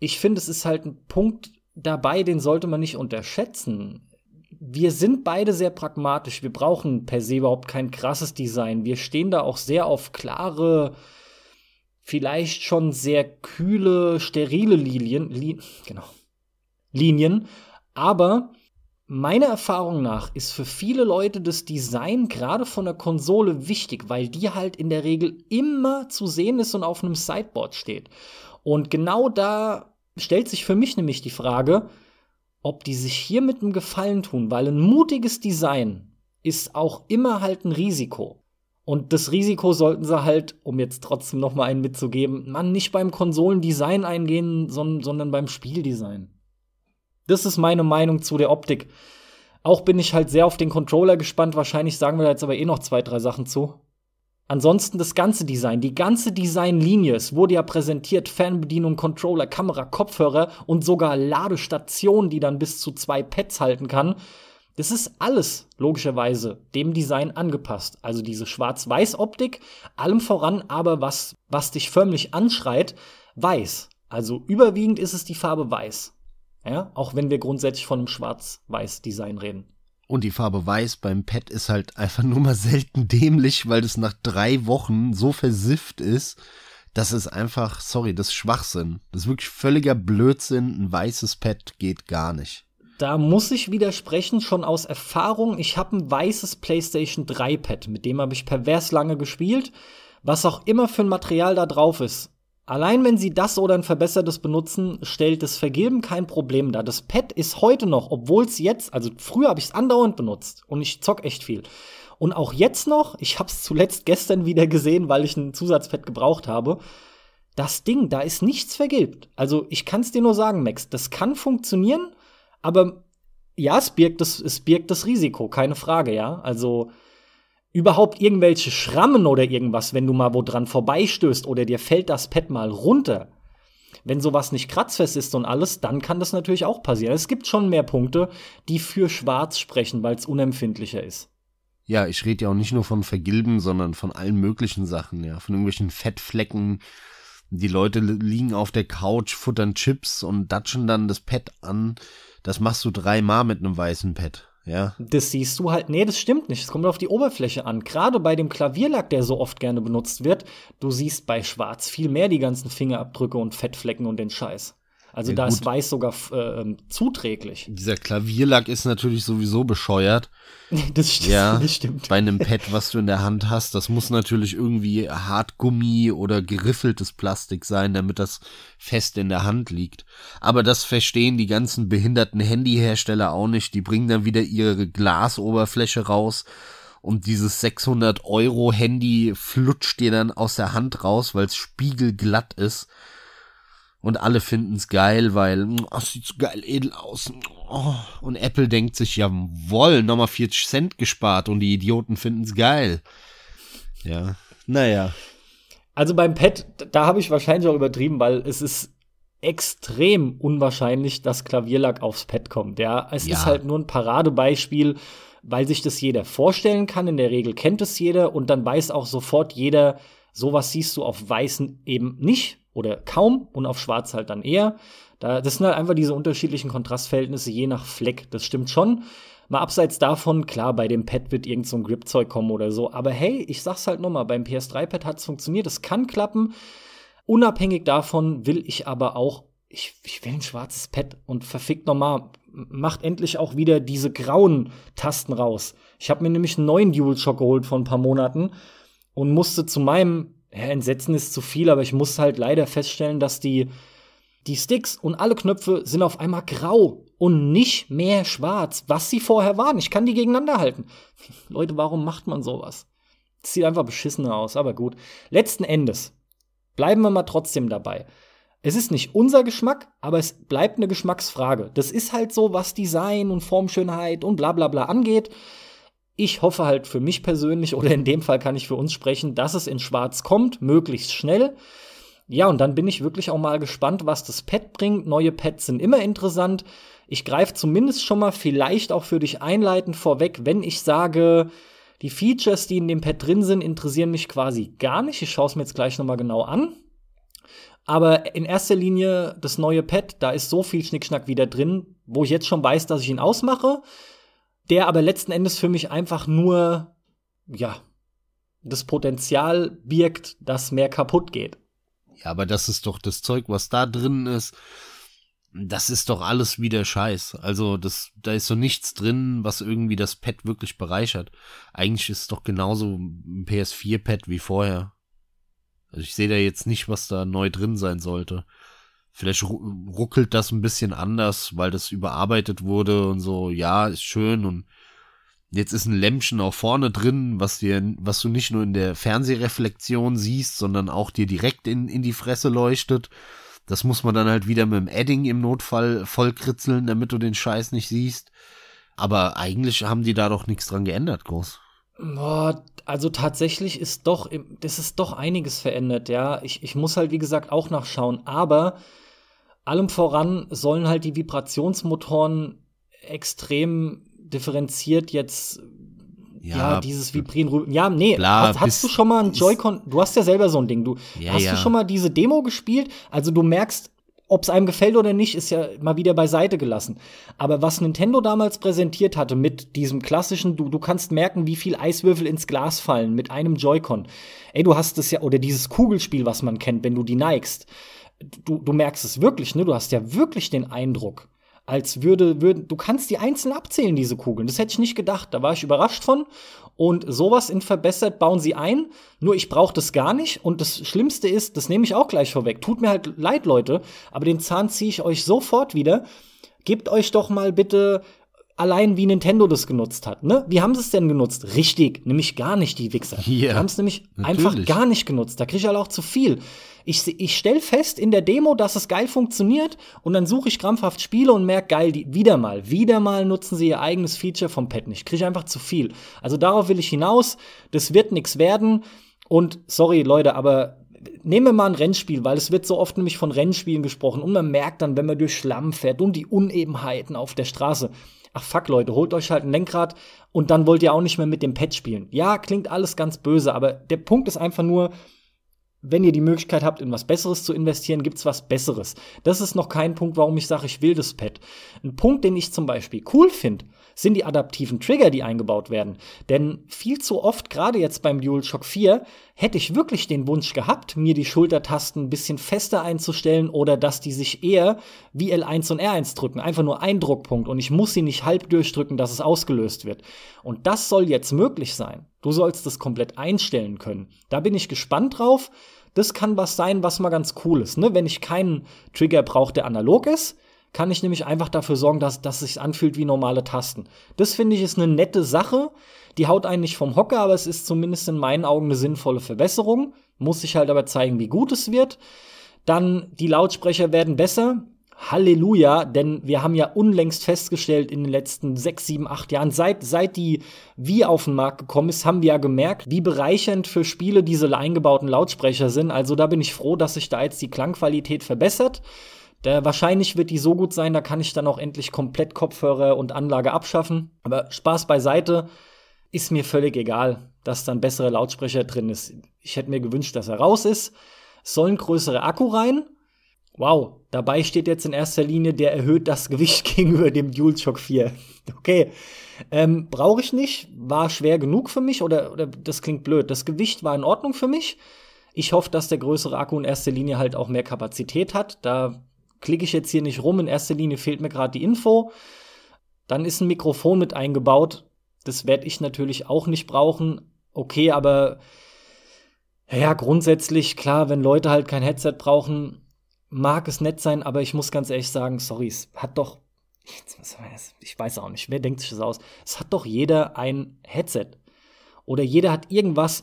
ich finde, es ist halt ein Punkt dabei, den sollte man nicht unterschätzen. Wir sind beide sehr pragmatisch. Wir brauchen per se überhaupt kein krasses Design. Wir stehen da auch sehr auf klare vielleicht schon sehr kühle, sterile Linien, li genau, Linien, aber Meiner Erfahrung nach ist für viele Leute das Design gerade von der Konsole wichtig, weil die halt in der Regel immer zu sehen ist und auf einem Sideboard steht. Und genau da stellt sich für mich nämlich die Frage, ob die sich hier mit einem Gefallen tun, weil ein mutiges Design ist auch immer halt ein Risiko. Und das Risiko sollten sie halt, um jetzt trotzdem noch mal einen mitzugeben, man nicht beim Konsolendesign eingehen, sondern beim Spieldesign. Das ist meine Meinung zu der Optik. Auch bin ich halt sehr auf den Controller gespannt. Wahrscheinlich sagen wir da jetzt aber eh noch zwei, drei Sachen zu. Ansonsten das ganze Design, die ganze Designlinie, es wurde ja präsentiert, Fernbedienung, Controller, Kamera, Kopfhörer und sogar Ladestation, die dann bis zu zwei Pads halten kann. Das ist alles logischerweise dem Design angepasst. Also diese Schwarz-Weiß-Optik, allem voran aber was, was dich förmlich anschreit, weiß. Also überwiegend ist es die Farbe weiß. Ja, auch wenn wir grundsätzlich von einem Schwarz-Weiß-Design reden. Und die Farbe Weiß beim Pad ist halt einfach nur mal selten dämlich, weil das nach drei Wochen so versifft ist. Das ist einfach, sorry, das ist Schwachsinn. Das ist wirklich völliger Blödsinn. Ein weißes Pad geht gar nicht. Da muss ich widersprechen, schon aus Erfahrung. Ich habe ein weißes PlayStation 3 Pad, mit dem habe ich pervers lange gespielt. Was auch immer für ein Material da drauf ist. Allein wenn sie das oder ein verbessertes benutzen, stellt das Vergilben kein Problem dar. Das Pad ist heute noch, obwohl es jetzt, also früher habe ich es andauernd benutzt und ich zock echt viel. Und auch jetzt noch, ich habe es zuletzt gestern wieder gesehen, weil ich ein Zusatzpad gebraucht habe. Das Ding, da ist nichts vergilbt. Also ich kann es dir nur sagen, Max, das kann funktionieren, aber ja, es birgt das, es birgt das Risiko, keine Frage, ja. Also überhaupt irgendwelche Schrammen oder irgendwas, wenn du mal wo dran vorbeistößt oder dir fällt das Pad mal runter. Wenn sowas nicht kratzfest ist und alles, dann kann das natürlich auch passieren. Es gibt schon mehr Punkte, die für schwarz sprechen, weil es unempfindlicher ist. Ja, ich rede ja auch nicht nur von Vergilben, sondern von allen möglichen Sachen, ja, von irgendwelchen Fettflecken. Die Leute liegen auf der Couch, futtern Chips und datschen dann das Pad an. Das machst du dreimal mit einem weißen Pad ja. Das siehst du halt, nee, das stimmt nicht. Es kommt auf die Oberfläche an. Gerade bei dem Klavierlack, der so oft gerne benutzt wird, du siehst bei Schwarz viel mehr die ganzen Fingerabdrücke und Fettflecken und den Scheiß. Also ja, da ist Weiß sogar äh, ähm, zuträglich. Dieser Klavierlack ist natürlich sowieso bescheuert. das, stimmt, ja, das stimmt. Bei einem Pad, was du in der Hand hast, das muss natürlich irgendwie Hartgummi oder geriffeltes Plastik sein, damit das fest in der Hand liegt. Aber das verstehen die ganzen behinderten Handyhersteller auch nicht. Die bringen dann wieder ihre Glasoberfläche raus und dieses 600 Euro Handy flutscht dir dann aus der Hand raus, weil es spiegelglatt ist und alle finden es geil, weil oh, sieht so geil edel aus. Oh, und Apple denkt sich, jawoll, nochmal 40 Cent gespart und die Idioten finden es geil. Ja, naja. Also beim Pad, da habe ich wahrscheinlich auch übertrieben, weil es ist extrem unwahrscheinlich, dass Klavierlack aufs Pad kommt. Ja, es ja. ist halt nur ein Paradebeispiel, weil sich das jeder vorstellen kann. In der Regel kennt es jeder und dann weiß auch sofort jeder, sowas siehst du auf Weißen eben nicht oder kaum und auf Schwarz halt dann eher. Da, das sind halt einfach diese unterschiedlichen Kontrastverhältnisse je nach Fleck. Das stimmt schon. Mal abseits davon, klar, bei dem Pad wird irgend so ein Gripzeug kommen oder so. Aber hey, ich sag's halt nochmal, beim PS3-Pad hat's funktioniert, es kann klappen. Unabhängig davon will ich aber auch, ich, ich will ein schwarzes Pad und verfickt nochmal, macht endlich auch wieder diese grauen Tasten raus. Ich habe mir nämlich einen neuen DualShock geholt vor ein paar Monaten und musste zu meinem Entsetzen ist zu viel, aber ich muss halt leider feststellen, dass die, die Sticks und alle Knöpfe sind auf einmal grau und nicht mehr schwarz, was sie vorher waren. Ich kann die gegeneinander halten. Leute, warum macht man sowas? Das sieht einfach beschissener aus, aber gut. Letzten Endes bleiben wir mal trotzdem dabei. Es ist nicht unser Geschmack, aber es bleibt eine Geschmacksfrage. Das ist halt so, was Design und Formschönheit und bla bla bla angeht. Ich hoffe halt für mich persönlich, oder in dem Fall kann ich für uns sprechen, dass es in Schwarz kommt, möglichst schnell. Ja, und dann bin ich wirklich auch mal gespannt, was das Pad bringt. Neue Pads sind immer interessant. Ich greife zumindest schon mal vielleicht auch für dich einleitend vorweg, wenn ich sage, die Features, die in dem Pad drin sind, interessieren mich quasi gar nicht. Ich schaue es mir jetzt gleich noch mal genau an. Aber in erster Linie das neue Pad, da ist so viel Schnickschnack wieder drin, wo ich jetzt schon weiß, dass ich ihn ausmache der aber letzten Endes für mich einfach nur, ja, das Potenzial birgt, dass mehr kaputt geht. Ja, aber das ist doch das Zeug, was da drin ist. Das ist doch alles wieder Scheiß. Also, das, da ist so nichts drin, was irgendwie das Pad wirklich bereichert. Eigentlich ist es doch genauso ein PS4-Pad wie vorher. Also ich sehe da jetzt nicht, was da neu drin sein sollte. Vielleicht ruckelt das ein bisschen anders, weil das überarbeitet wurde und so, ja, ist schön und jetzt ist ein Lämpchen auch vorne drin, was dir, was du nicht nur in der Fernsehreflexion siehst, sondern auch dir direkt in, in die Fresse leuchtet. Das muss man dann halt wieder mit dem Edding im Notfall vollkritzeln, damit du den Scheiß nicht siehst. Aber eigentlich haben die da doch nichts dran geändert, groß. Boah, also tatsächlich ist doch, das ist doch einiges verändert, ja. Ich, ich muss halt, wie gesagt, auch nachschauen. Aber allem voran sollen halt die Vibrationsmotoren extrem differenziert jetzt ja, ja, dieses Vibrieren. Ja, nee, bla, hast, hast du schon mal ein Joy-Con? Du hast ja selber so ein Ding. Du ja, hast ja. du schon mal diese Demo gespielt? Also du merkst, ob es einem gefällt oder nicht, ist ja mal wieder beiseite gelassen. Aber was Nintendo damals präsentiert hatte mit diesem klassischen, du, du kannst merken, wie viel Eiswürfel ins Glas fallen mit einem Joy-Con. Ey, du hast es ja, oder dieses Kugelspiel, was man kennt, wenn du die neigst du, du merkst es wirklich, ne? Du hast ja wirklich den Eindruck, als würde, würde, du kannst die einzeln abzählen, diese Kugeln. Das hätte ich nicht gedacht. Da war ich überrascht von. Und sowas in verbessert bauen sie ein. Nur ich brauche das gar nicht. Und das Schlimmste ist, das nehme ich auch gleich vorweg. Tut mir halt leid, Leute, aber den Zahn ziehe ich euch sofort wieder. Gebt euch doch mal bitte allein wie Nintendo das genutzt hat. Ne? Wie haben sie es denn genutzt? Richtig, nämlich gar nicht, die Wichser. Yeah, die haben es nämlich natürlich. einfach gar nicht genutzt. Da kriege ich halt auch zu viel. Ich, ich stelle fest in der Demo, dass es geil funktioniert und dann suche ich krampfhaft Spiele und merke, geil, die, wieder mal, wieder mal nutzen sie ihr eigenes Feature vom Pad nicht. Kriege einfach zu viel. Also darauf will ich hinaus. Das wird nichts werden. Und sorry, Leute, aber nehmen wir mal ein Rennspiel, weil es wird so oft nämlich von Rennspielen gesprochen und man merkt dann, wenn man durch Schlamm fährt und die Unebenheiten auf der Straße. Ach fuck, Leute, holt euch halt ein Lenkrad und dann wollt ihr auch nicht mehr mit dem Pad spielen. Ja, klingt alles ganz böse, aber der Punkt ist einfach nur, wenn ihr die Möglichkeit habt, in was Besseres zu investieren, gibt's was Besseres. Das ist noch kein Punkt, warum ich sage, ich will das Pad. Ein Punkt, den ich zum Beispiel cool finde, sind die adaptiven Trigger, die eingebaut werden. Denn viel zu oft, gerade jetzt beim DualShock 4, hätte ich wirklich den Wunsch gehabt, mir die Schultertasten ein bisschen fester einzustellen oder dass die sich eher wie L1 und R1 drücken. Einfach nur ein Druckpunkt und ich muss sie nicht halb durchdrücken, dass es ausgelöst wird. Und das soll jetzt möglich sein. Du sollst das komplett einstellen können. Da bin ich gespannt drauf. Das kann was sein, was mal ganz cool ist. Ne? Wenn ich keinen Trigger brauche, der analog ist, kann ich nämlich einfach dafür sorgen, dass, dass es sich anfühlt wie normale Tasten. Das finde ich ist eine nette Sache. Die haut einen nicht vom Hocker, aber es ist zumindest in meinen Augen eine sinnvolle Verbesserung. Muss sich halt aber zeigen, wie gut es wird. Dann die Lautsprecher werden besser. Halleluja, denn wir haben ja unlängst festgestellt in den letzten sechs, sieben, acht Jahren, seit, seit die Wii auf den Markt gekommen ist, haben wir ja gemerkt, wie bereichernd für Spiele diese eingebauten Lautsprecher sind. Also da bin ich froh, dass sich da jetzt die Klangqualität verbessert. Der, wahrscheinlich wird die so gut sein, da kann ich dann auch endlich komplett Kopfhörer und Anlage abschaffen. Aber Spaß beiseite, ist mir völlig egal, dass dann bessere Lautsprecher drin ist. Ich hätte mir gewünscht, dass er raus ist. Es soll ein größerer Akku rein. Wow, dabei steht jetzt in erster Linie, der erhöht das Gewicht gegenüber dem DualShock 4. Okay, ähm, brauche ich nicht, war schwer genug für mich oder, oder das klingt blöd. Das Gewicht war in Ordnung für mich. Ich hoffe, dass der größere Akku in erster Linie halt auch mehr Kapazität hat. Da klicke ich jetzt hier nicht rum. In erster Linie fehlt mir gerade die Info. Dann ist ein Mikrofon mit eingebaut. Das werde ich natürlich auch nicht brauchen. Okay, aber ja, grundsätzlich, klar, wenn Leute halt kein Headset brauchen, mag es nett sein, aber ich muss ganz ehrlich sagen, sorry, es hat doch, ich weiß auch nicht, wer denkt sich das aus? Es hat doch jeder ein Headset. Oder jeder hat irgendwas,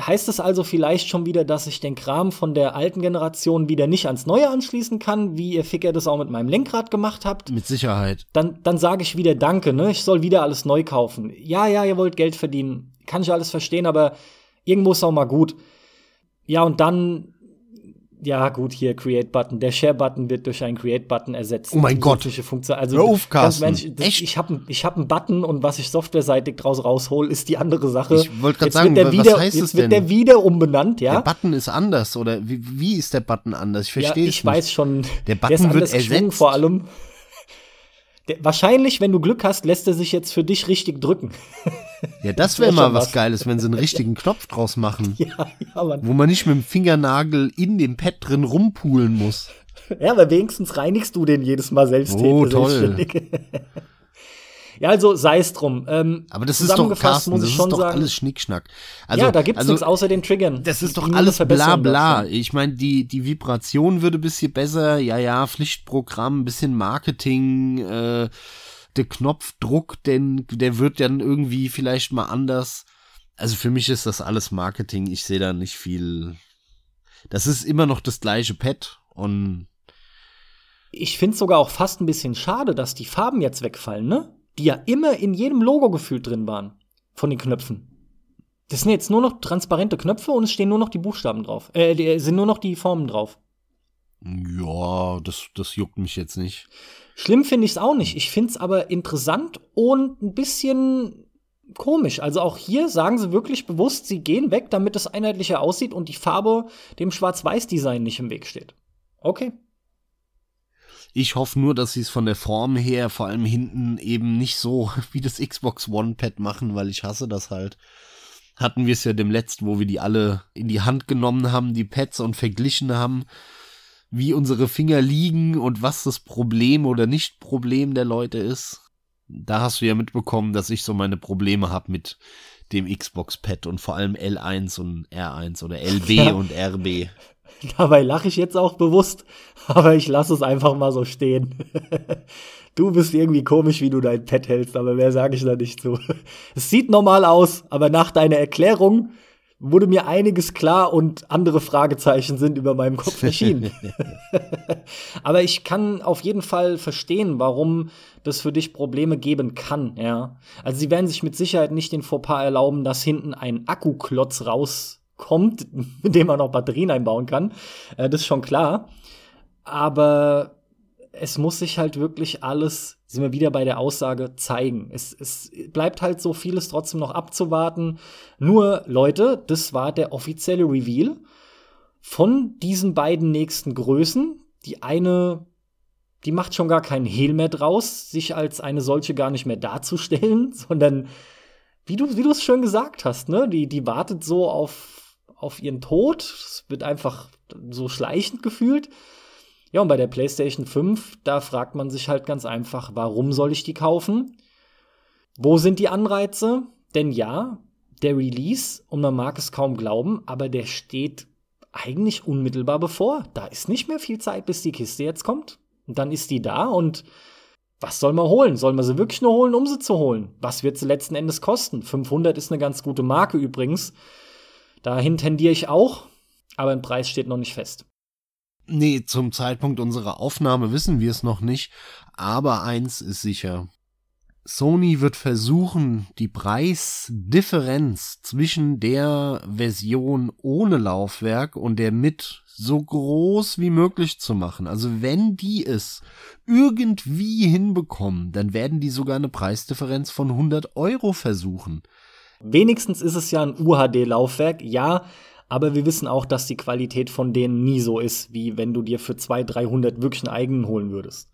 Heißt es also vielleicht schon wieder, dass ich den Kram von der alten Generation wieder nicht ans Neue anschließen kann, wie ihr Ficker das auch mit meinem Lenkrad gemacht habt? Mit Sicherheit. Dann, dann sage ich wieder Danke, ne? Ich soll wieder alles neu kaufen. Ja, ja, ihr wollt Geld verdienen. Kann ich alles verstehen, aber irgendwo ist auch mal gut. Ja, und dann ja, gut, hier Create-Button. Der Share-Button wird durch einen Create-Button ersetzt. Oh mein Gott. Funktion. Also, Hör auf, das, Echt? Ich habe ich hab einen Button und was ich softwareseitig draus raushol, ist die andere Sache. Ich wollte gerade sagen, was wieder, heißt jetzt wird der wieder umbenannt, ja? Der Button ist anders, oder wie, wie ist der Button anders? Ich verstehe ja, es nicht. Ich weiß schon. Der Button der wird ersetzt. Vor allem. Der, wahrscheinlich, wenn du Glück hast, lässt er sich jetzt für dich richtig drücken. Ja, das wäre mal was, was Geiles, wenn sie einen richtigen Knopf draus machen. Ja, ja, Mann. Wo man nicht mit dem Fingernagel in dem Pad drin rumpulen muss. Ja, aber wenigstens reinigst du den jedes Mal selbst. Oh, toll. Ja, also sei es drum. Ähm, aber das ist doch, Carsten, muss ich das schon ist doch sagen, alles Schnickschnack. Also, ja, da gibt's also, nichts außer den Triggern. Das ist doch alles bla bla. Ich meine, die, die Vibration würde ein bisschen besser. Ja, ja, Pflichtprogramm, bisschen Marketing, äh, der Knopfdruck, denn der wird dann irgendwie vielleicht mal anders. Also für mich ist das alles Marketing. Ich sehe da nicht viel. Das ist immer noch das gleiche Pad und ich finde es sogar auch fast ein bisschen schade, dass die Farben jetzt wegfallen, ne? Die ja immer in jedem Logo gefühlt drin waren. Von den Knöpfen. Das sind jetzt nur noch transparente Knöpfe und es stehen nur noch die Buchstaben drauf. Äh, sind nur noch die Formen drauf. Ja, das, das juckt mich jetzt nicht. Schlimm finde ich es auch nicht. Ich finde es aber interessant und ein bisschen komisch. Also auch hier sagen sie wirklich bewusst, sie gehen weg, damit es einheitlicher aussieht und die Farbe dem Schwarz-Weiß-Design nicht im Weg steht. Okay. Ich hoffe nur, dass sie es von der Form her, vor allem hinten, eben nicht so wie das Xbox One Pad machen, weil ich hasse das halt. Hatten wir es ja dem letzten, wo wir die alle in die Hand genommen haben, die Pads und verglichen haben, wie unsere Finger liegen und was das Problem oder nicht Problem der Leute ist. Da hast du ja mitbekommen, dass ich so meine Probleme habe mit dem Xbox Pad und vor allem L1 und R1 oder LB ja. und RB. Dabei lache ich jetzt auch bewusst, aber ich lasse es einfach mal so stehen. du bist irgendwie komisch, wie du dein Pet hältst, aber mehr sage ich da nicht zu. Es sieht normal aus, aber nach deiner Erklärung wurde mir einiges klar und andere Fragezeichen sind über meinem Kopf erschienen. aber ich kann auf jeden Fall verstehen, warum das für dich Probleme geben kann, ja. Also sie werden sich mit Sicherheit nicht den Fauxpas erlauben, dass hinten ein Akkuklotz raus kommt, mit dem man auch Batterien einbauen kann. Äh, das ist schon klar. Aber es muss sich halt wirklich alles, sind wir wieder bei der Aussage, zeigen. Es, es bleibt halt so vieles trotzdem noch abzuwarten. Nur, Leute, das war der offizielle Reveal von diesen beiden nächsten Größen. Die eine, die macht schon gar keinen Hehl mehr draus, sich als eine solche gar nicht mehr darzustellen, sondern wie du, wie es schön gesagt hast, ne, die, die wartet so auf auf ihren Tod. Es wird einfach so schleichend gefühlt. Ja, und bei der PlayStation 5, da fragt man sich halt ganz einfach, warum soll ich die kaufen? Wo sind die Anreize? Denn ja, der Release, und man mag es kaum glauben, aber der steht eigentlich unmittelbar bevor. Da ist nicht mehr viel Zeit, bis die Kiste jetzt kommt. Und dann ist die da und was soll man holen? Soll man sie wirklich nur holen, um sie zu holen? Was wird sie letzten Endes kosten? 500 ist eine ganz gute Marke übrigens. Dahin tendiere ich auch, aber ein Preis steht noch nicht fest. Nee, zum Zeitpunkt unserer Aufnahme wissen wir es noch nicht, aber eins ist sicher. Sony wird versuchen, die Preisdifferenz zwischen der Version ohne Laufwerk und der mit so groß wie möglich zu machen. Also wenn die es irgendwie hinbekommen, dann werden die sogar eine Preisdifferenz von 100 Euro versuchen. Wenigstens ist es ja ein UHD-Laufwerk, ja, aber wir wissen auch, dass die Qualität von denen nie so ist, wie wenn du dir für 200, 300 wirklich einen eigenen holen würdest.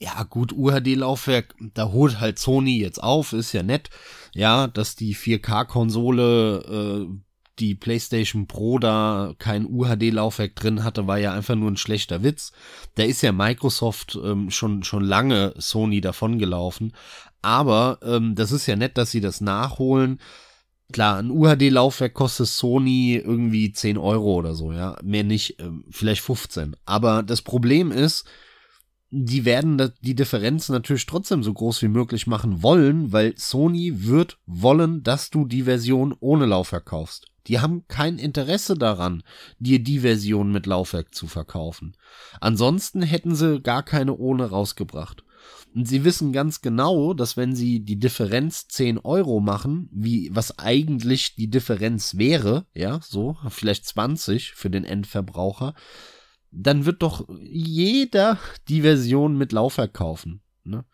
Ja, gut, UHD-Laufwerk, da holt halt Sony jetzt auf, ist ja nett. Ja, dass die 4K-Konsole, äh, die PlayStation Pro da kein UHD-Laufwerk drin hatte, war ja einfach nur ein schlechter Witz. Da ist ja Microsoft ähm, schon, schon lange Sony davongelaufen. Aber ähm, das ist ja nett, dass sie das nachholen. Klar, ein UHD-Laufwerk kostet Sony irgendwie 10 Euro oder so, ja. Mehr nicht, äh, vielleicht 15. Aber das Problem ist, die werden die Differenz natürlich trotzdem so groß wie möglich machen wollen, weil Sony wird wollen, dass du die Version ohne Laufwerk kaufst. Die haben kein Interesse daran, dir die Version mit Laufwerk zu verkaufen. Ansonsten hätten sie gar keine ohne rausgebracht. Und sie wissen ganz genau, dass wenn sie die Differenz 10 Euro machen, wie was eigentlich die Differenz wäre, ja, so, vielleicht 20 für den Endverbraucher, dann wird doch jeder die Version mit Laufwerk kaufen. Ne?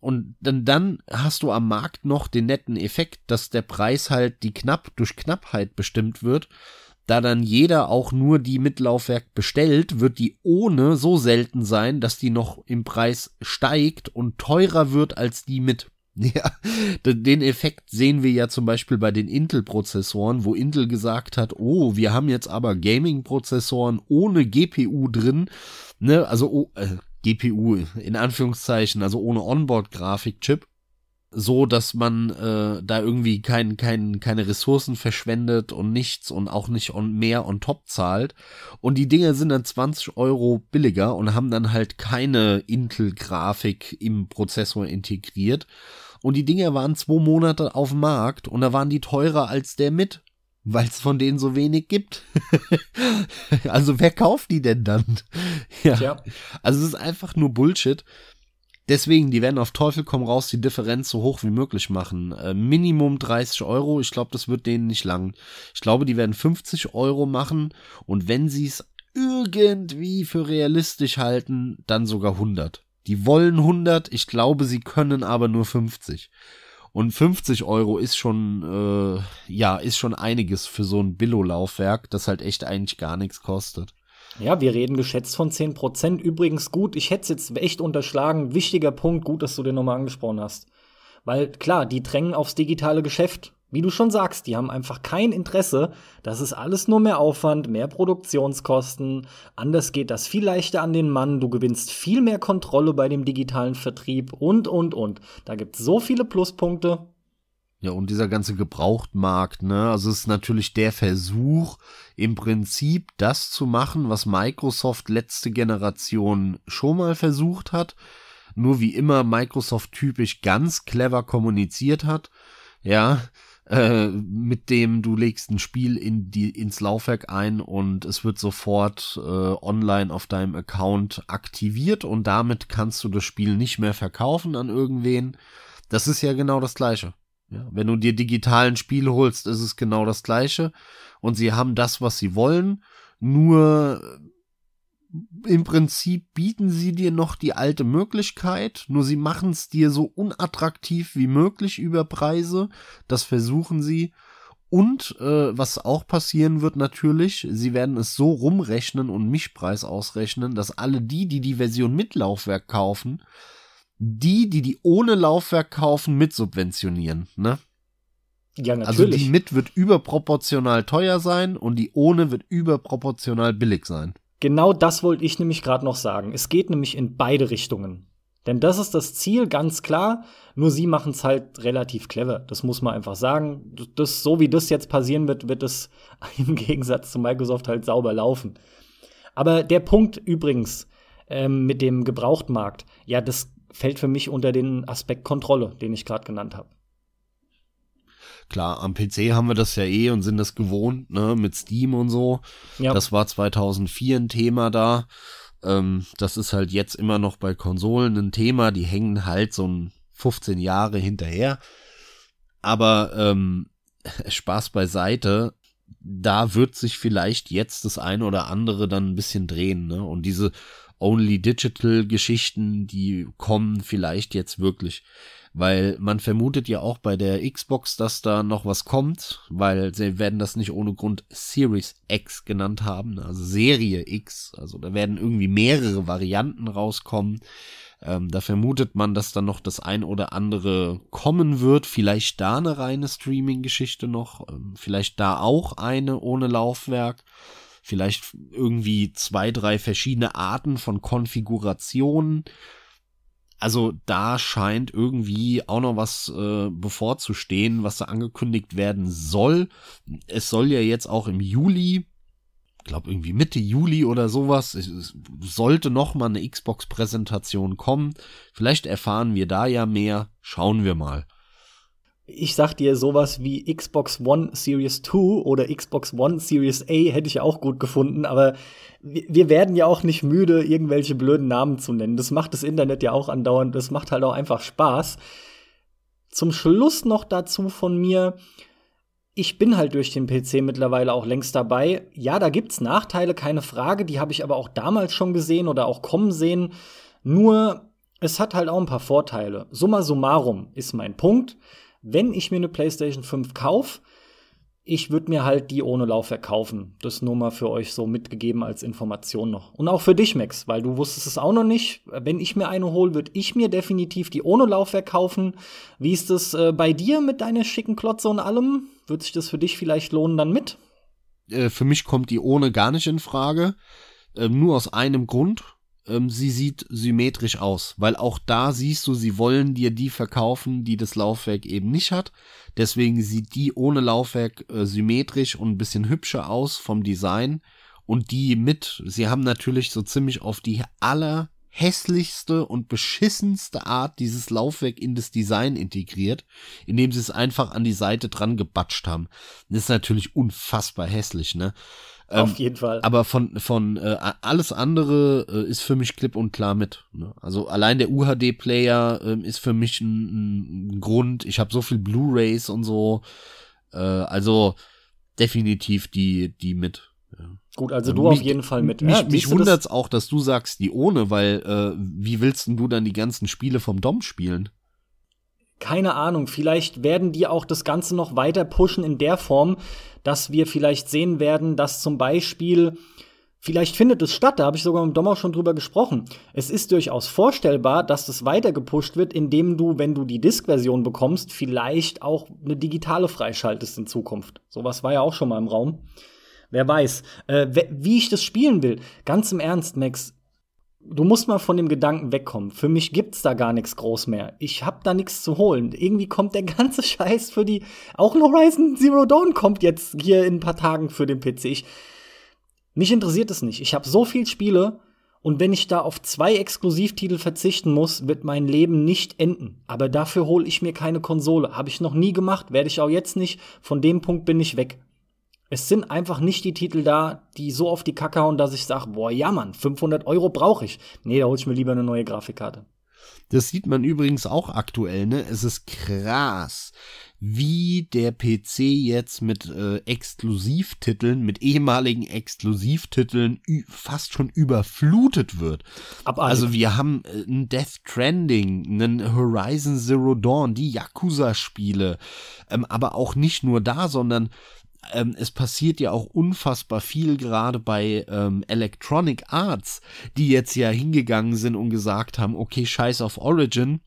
Und dann, dann hast du am Markt noch den netten Effekt, dass der Preis halt die knapp durch Knappheit bestimmt wird Da dann jeder auch nur die mit Laufwerk bestellt, wird die ohne so selten sein, dass die noch im Preis steigt und teurer wird als die mit. Ja, den Effekt sehen wir ja zum Beispiel bei den Intel-Prozessoren, wo Intel gesagt hat, oh, wir haben jetzt aber Gaming-Prozessoren ohne GPU drin, ne, also oh, äh, GPU in Anführungszeichen, also ohne Onboard-Grafikchip so, dass man äh, da irgendwie kein, kein, keine Ressourcen verschwendet und nichts und auch nicht on, mehr on top zahlt. Und die Dinge sind dann 20 Euro billiger und haben dann halt keine Intel-Grafik im Prozessor integriert. Und die Dinger waren zwei Monate auf dem Markt und da waren die teurer als der mit, weil es von denen so wenig gibt. also wer kauft die denn dann? ja. Tja. Also es ist einfach nur Bullshit. Deswegen, die werden auf Teufel komm raus die Differenz so hoch wie möglich machen. Äh, Minimum 30 Euro. Ich glaube, das wird denen nicht lang. Ich glaube, die werden 50 Euro machen. Und wenn sie es irgendwie für realistisch halten, dann sogar 100. Die wollen 100. Ich glaube, sie können aber nur 50. Und 50 Euro ist schon, äh, ja, ist schon einiges für so ein Billo-Laufwerk, das halt echt eigentlich gar nichts kostet. Ja, wir reden geschätzt von 10%. Übrigens gut, ich hätte es jetzt echt unterschlagen. Wichtiger Punkt, gut, dass du den nochmal angesprochen hast. Weil klar, die drängen aufs digitale Geschäft. Wie du schon sagst, die haben einfach kein Interesse. Das ist alles nur mehr Aufwand, mehr Produktionskosten. Anders geht das viel leichter an den Mann. Du gewinnst viel mehr Kontrolle bei dem digitalen Vertrieb und, und, und. Da gibt es so viele Pluspunkte. Ja, und dieser ganze Gebrauchtmarkt, ne? Also es ist natürlich der Versuch, im Prinzip das zu machen, was Microsoft letzte Generation schon mal versucht hat. Nur wie immer Microsoft typisch ganz clever kommuniziert hat. Ja, äh, mit dem du legst ein Spiel in die, ins Laufwerk ein und es wird sofort äh, online auf deinem Account aktiviert und damit kannst du das Spiel nicht mehr verkaufen an irgendwen. Das ist ja genau das gleiche. Ja, wenn du dir digitalen Spiel holst, ist es genau das gleiche. Und sie haben das, was sie wollen. Nur äh, im Prinzip bieten sie dir noch die alte Möglichkeit, nur sie machen es dir so unattraktiv wie möglich über Preise. Das versuchen sie. Und äh, was auch passieren wird natürlich, sie werden es so rumrechnen und Mischpreis ausrechnen, dass alle die, die die Version mit Laufwerk kaufen, die, die die ohne Laufwerk kaufen, mitsubventionieren, ne? Ja, natürlich. Also die mit wird überproportional teuer sein und die ohne wird überproportional billig sein. Genau das wollte ich nämlich gerade noch sagen. Es geht nämlich in beide Richtungen. Denn das ist das Ziel, ganz klar. Nur sie machen es halt relativ clever. Das muss man einfach sagen. Das, so wie das jetzt passieren wird, wird es im Gegensatz zu Microsoft halt sauber laufen. Aber der Punkt übrigens ähm, mit dem Gebrauchtmarkt, ja, das fällt für mich unter den Aspekt Kontrolle, den ich gerade genannt habe. Klar, am PC haben wir das ja eh und sind das gewohnt, ne, mit Steam und so. Ja. Das war 2004 ein Thema da. Ähm, das ist halt jetzt immer noch bei Konsolen ein Thema. Die hängen halt so ein 15 Jahre hinterher. Aber ähm, Spaß beiseite. Da wird sich vielleicht jetzt das eine oder andere dann ein bisschen drehen, ne? Und diese Only Digital Geschichten, die kommen vielleicht jetzt wirklich. Weil man vermutet ja auch bei der Xbox, dass da noch was kommt, weil sie werden das nicht ohne Grund Series X genannt haben, also Serie X. Also da werden irgendwie mehrere Varianten rauskommen. Ähm, da vermutet man, dass da noch das ein oder andere kommen wird. Vielleicht da eine reine Streaming-Geschichte noch. Ähm, vielleicht da auch eine ohne Laufwerk vielleicht irgendwie zwei, drei verschiedene Arten von Konfigurationen. Also da scheint irgendwie auch noch was äh, bevorzustehen, was da angekündigt werden soll. Es soll ja jetzt auch im Juli, glaube irgendwie Mitte Juli oder sowas, es sollte noch mal eine Xbox-Präsentation kommen. Vielleicht erfahren wir da ja mehr. Schauen wir mal ich sag dir, sowas wie Xbox One Series 2 oder Xbox One Series A hätte ich auch gut gefunden, aber wir werden ja auch nicht müde, irgendwelche blöden Namen zu nennen. Das macht das Internet ja auch andauernd, das macht halt auch einfach Spaß. Zum Schluss noch dazu von mir, ich bin halt durch den PC mittlerweile auch längst dabei. Ja, da gibt's Nachteile, keine Frage, die habe ich aber auch damals schon gesehen oder auch kommen sehen. Nur, es hat halt auch ein paar Vorteile. Summa summarum ist mein Punkt wenn ich mir eine PlayStation 5 kaufe, ich würde mir halt die ohne Laufwerk kaufen. Das nur mal für euch so mitgegeben als Information noch. Und auch für dich, Max, weil du wusstest es auch noch nicht. Wenn ich mir eine hole, würde ich mir definitiv die ohne Laufwerk kaufen. Wie ist es äh, bei dir mit deiner schicken Klotze und allem? Wird sich das für dich vielleicht lohnen dann mit? Äh, für mich kommt die ohne gar nicht in Frage. Äh, nur aus einem Grund ähm, sie sieht symmetrisch aus, weil auch da siehst du, sie wollen dir die verkaufen, die das Laufwerk eben nicht hat. Deswegen sieht die ohne Laufwerk äh, symmetrisch und ein bisschen hübscher aus vom Design. Und die mit, sie haben natürlich so ziemlich auf die allerhässlichste und beschissenste Art dieses Laufwerk in das Design integriert, indem sie es einfach an die Seite dran gebatscht haben. Das ist natürlich unfassbar hässlich, ne? Auf ähm, jeden Fall. Aber von, von äh, alles andere äh, ist für mich klipp und klar mit. Ne? Also allein der UHD-Player äh, ist für mich ein, ein Grund. Ich habe so viel Blu-Rays und so. Äh, also definitiv die, die mit. Ja. Gut, also du mich, auf jeden Fall mit. Mich, ja, mich wundert's auch, dass du sagst, die ohne, weil äh, wie willst denn du dann die ganzen Spiele vom Dom spielen? Keine Ahnung, vielleicht werden die auch das Ganze noch weiter pushen in der Form, dass wir vielleicht sehen werden, dass zum Beispiel Vielleicht findet es statt, da habe ich sogar mit auch schon drüber gesprochen. Es ist durchaus vorstellbar, dass das weiter gepusht wird, indem du, wenn du die Disk-Version bekommst, vielleicht auch eine digitale freischaltest in Zukunft. Sowas war ja auch schon mal im Raum. Wer weiß. Äh, wie ich das spielen will, ganz im Ernst, Max, du musst mal von dem Gedanken wegkommen. Für mich gibt's da gar nichts groß mehr. Ich hab da nichts zu holen. Irgendwie kommt der ganze Scheiß für die. Auch ein Horizon Zero Dawn kommt jetzt hier in ein paar Tagen für den PC. Ich, mich interessiert es nicht. Ich habe so viel Spiele und wenn ich da auf zwei Exklusivtitel verzichten muss, wird mein Leben nicht enden. Aber dafür hole ich mir keine Konsole. Habe ich noch nie gemacht, werde ich auch jetzt nicht. Von dem Punkt bin ich weg. Es sind einfach nicht die Titel da, die so auf die Kacke hauen, dass ich sage, boah, ja Mann, 500 Euro brauche ich. Nee, da hol ich mir lieber eine neue Grafikkarte. Das sieht man übrigens auch aktuell, ne? Es ist krass, wie der PC jetzt mit äh, Exklusivtiteln, mit ehemaligen Exklusivtiteln fast schon überflutet wird. Abartig. Also wir haben äh, ein Death Trending, einen Horizon Zero Dawn, die Yakuza-Spiele, ähm, aber auch nicht nur da, sondern ähm, es passiert ja auch unfassbar viel gerade bei ähm, Electronic Arts, die jetzt ja hingegangen sind und gesagt haben, okay, scheiß auf Origin,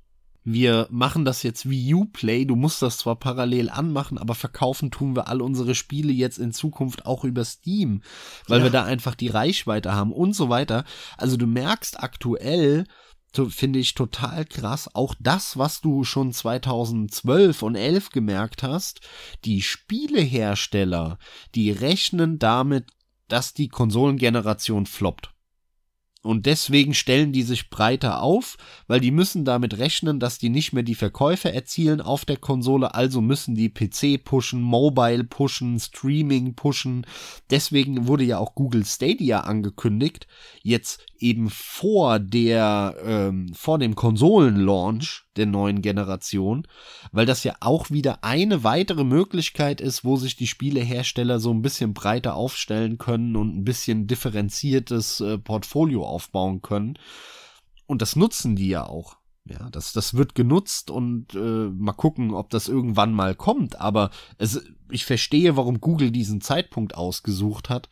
wir machen das jetzt wie Uplay, du musst das zwar parallel anmachen, aber verkaufen tun wir all unsere Spiele jetzt in Zukunft auch über Steam, weil ja. wir da einfach die Reichweite haben und so weiter. Also du merkst aktuell, finde ich total krass. Auch das, was du schon 2012 und 11 gemerkt hast, die Spielehersteller, die rechnen damit, dass die Konsolengeneration floppt. Und deswegen stellen die sich breiter auf, weil die müssen damit rechnen, dass die nicht mehr die Verkäufe erzielen auf der Konsole, also müssen die PC pushen, Mobile pushen, Streaming pushen. Deswegen wurde ja auch Google Stadia angekündigt, jetzt eben vor der, ähm, vor dem Konsolenlaunch der neuen Generation, weil das ja auch wieder eine weitere Möglichkeit ist, wo sich die Spielehersteller so ein bisschen breiter aufstellen können und ein bisschen differenziertes äh, Portfolio aufbauen können. Und das nutzen die ja auch. Ja, das, das wird genutzt und äh, mal gucken, ob das irgendwann mal kommt. Aber es, ich verstehe, warum Google diesen Zeitpunkt ausgesucht hat.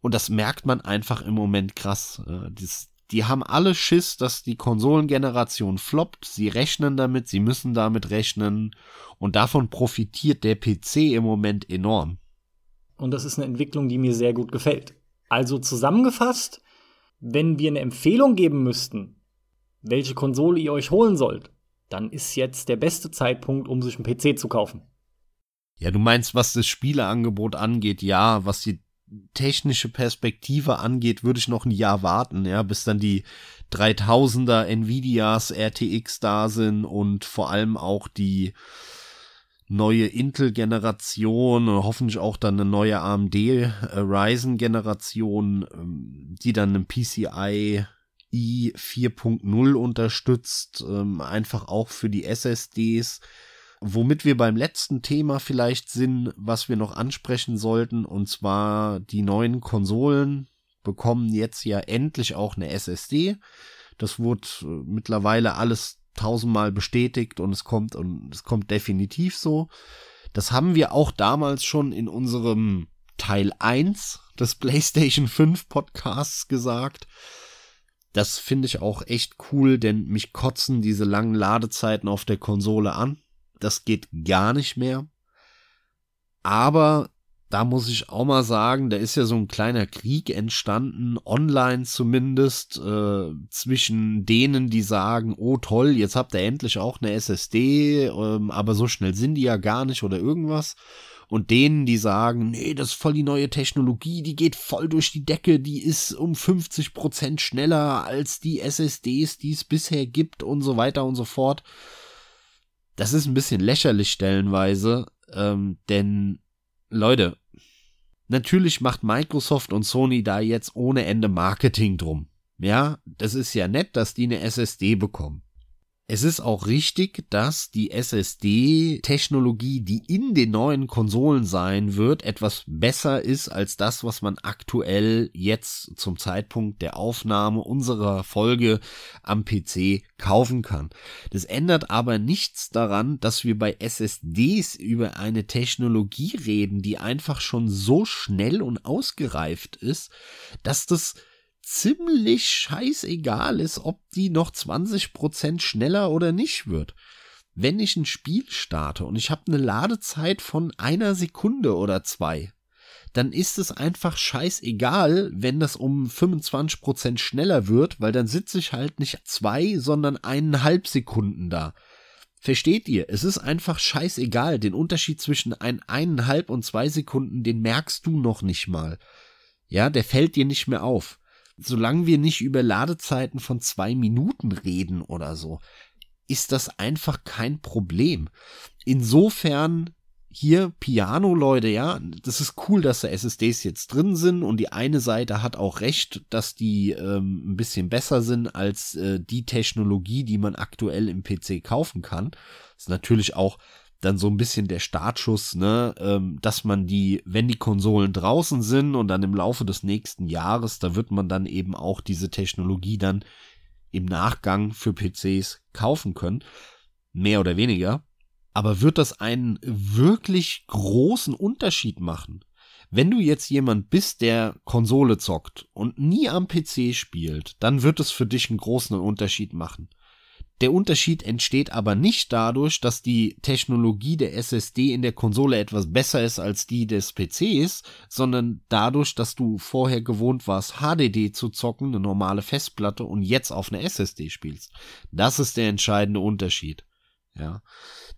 Und das merkt man einfach im Moment krass. Äh, das, die haben alle Schiss, dass die Konsolengeneration floppt. Sie rechnen damit, sie müssen damit rechnen. Und davon profitiert der PC im Moment enorm. Und das ist eine Entwicklung, die mir sehr gut gefällt. Also zusammengefasst, wenn wir eine Empfehlung geben müssten, welche Konsole ihr euch holen sollt, dann ist jetzt der beste Zeitpunkt, um sich einen PC zu kaufen. Ja, du meinst, was das Spieleangebot angeht, ja, was die technische Perspektive angeht, würde ich noch ein Jahr warten, ja, bis dann die 3000er Nvidias RTX da sind und vor allem auch die neue Intel-Generation und hoffentlich auch dann eine neue AMD äh, Ryzen-Generation, ähm, die dann einen PCI i 4.0 unterstützt, ähm, einfach auch für die SSDs Womit wir beim letzten Thema vielleicht sind, was wir noch ansprechen sollten, und zwar die neuen Konsolen bekommen jetzt ja endlich auch eine SSD. Das wurde äh, mittlerweile alles tausendmal bestätigt und es kommt und es kommt definitiv so. Das haben wir auch damals schon in unserem Teil 1 des PlayStation 5 Podcasts gesagt. Das finde ich auch echt cool, denn mich kotzen diese langen Ladezeiten auf der Konsole an. Das geht gar nicht mehr. Aber da muss ich auch mal sagen, da ist ja so ein kleiner Krieg entstanden, online zumindest, äh, zwischen denen, die sagen, oh toll, jetzt habt ihr endlich auch eine SSD, ähm, aber so schnell sind die ja gar nicht oder irgendwas. Und denen, die sagen, nee, das ist voll die neue Technologie, die geht voll durch die Decke, die ist um 50 Prozent schneller als die SSDs, die es bisher gibt und so weiter und so fort. Das ist ein bisschen lächerlich stellenweise, ähm, denn Leute, natürlich macht Microsoft und Sony da jetzt ohne Ende Marketing drum. Ja, das ist ja nett, dass die eine SSD bekommen. Es ist auch richtig, dass die SSD-Technologie, die in den neuen Konsolen sein wird, etwas besser ist als das, was man aktuell jetzt zum Zeitpunkt der Aufnahme unserer Folge am PC kaufen kann. Das ändert aber nichts daran, dass wir bei SSDs über eine Technologie reden, die einfach schon so schnell und ausgereift ist, dass das ziemlich scheißegal ist, ob die noch 20% schneller oder nicht wird. Wenn ich ein Spiel starte und ich habe eine Ladezeit von einer Sekunde oder zwei, dann ist es einfach scheißegal, wenn das um 25% schneller wird, weil dann sitze ich halt nicht zwei, sondern eineinhalb Sekunden da. Versteht ihr? Es ist einfach scheißegal. Den Unterschied zwischen ein eineinhalb und zwei Sekunden, den merkst du noch nicht mal. Ja, der fällt dir nicht mehr auf solange wir nicht über Ladezeiten von zwei Minuten reden oder so, ist das einfach kein Problem. Insofern hier Piano, Leute, ja, das ist cool, dass da SSDs jetzt drin sind und die eine Seite hat auch recht, dass die ähm, ein bisschen besser sind als äh, die Technologie, die man aktuell im PC kaufen kann. Das ist natürlich auch dann so ein bisschen der Startschuss, ne, ähm, dass man die, wenn die Konsolen draußen sind und dann im Laufe des nächsten Jahres, da wird man dann eben auch diese Technologie dann im Nachgang für PCs kaufen können. Mehr oder weniger. Aber wird das einen wirklich großen Unterschied machen? Wenn du jetzt jemand bist, der Konsole zockt und nie am PC spielt, dann wird es für dich einen großen Unterschied machen. Der Unterschied entsteht aber nicht dadurch, dass die Technologie der SSD in der Konsole etwas besser ist als die des PCs, sondern dadurch, dass du vorher gewohnt warst, HDD zu zocken, eine normale Festplatte und jetzt auf eine SSD spielst. Das ist der entscheidende Unterschied. Ja.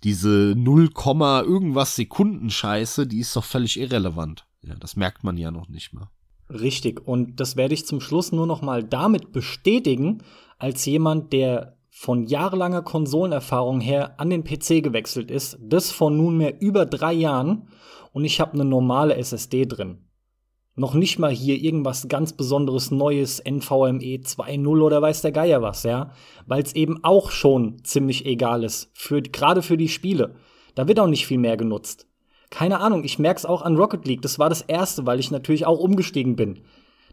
Diese 0, irgendwas Sekunden Scheiße, die ist doch völlig irrelevant. Ja, das merkt man ja noch nicht mal. Richtig. Und das werde ich zum Schluss nur noch mal damit bestätigen, als jemand, der von jahrelanger Konsolenerfahrung her an den PC gewechselt ist, das vor nunmehr über drei Jahren und ich habe eine normale SSD drin. Noch nicht mal hier irgendwas ganz besonderes Neues, NVMe 2.0 oder weiß der Geier was, ja, weil es eben auch schon ziemlich egal ist, für, gerade für die Spiele. Da wird auch nicht viel mehr genutzt. Keine Ahnung, ich merk's auch an Rocket League, das war das erste, weil ich natürlich auch umgestiegen bin.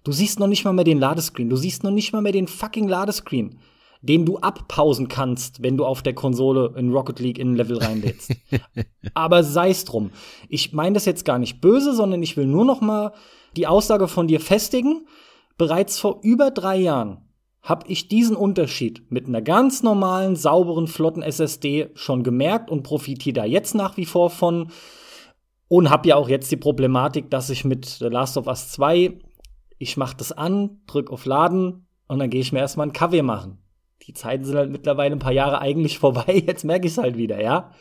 Du siehst noch nicht mal mehr den Ladescreen, du siehst noch nicht mal mehr den fucking Ladescreen den du abpausen kannst, wenn du auf der Konsole in Rocket League in ein Level reinlädst. Aber sei's drum. Ich meine das jetzt gar nicht böse, sondern ich will nur noch mal die Aussage von dir festigen. Bereits vor über drei Jahren habe ich diesen Unterschied mit einer ganz normalen, sauberen, flotten SSD schon gemerkt und profitiere da jetzt nach wie vor von. Und habe ja auch jetzt die Problematik, dass ich mit The Last of Us 2, ich mache das an, drück auf Laden und dann gehe ich mir erstmal einen Kaffee machen die Zeiten sind halt mittlerweile ein paar Jahre eigentlich vorbei. Jetzt merke ich es halt wieder, ja.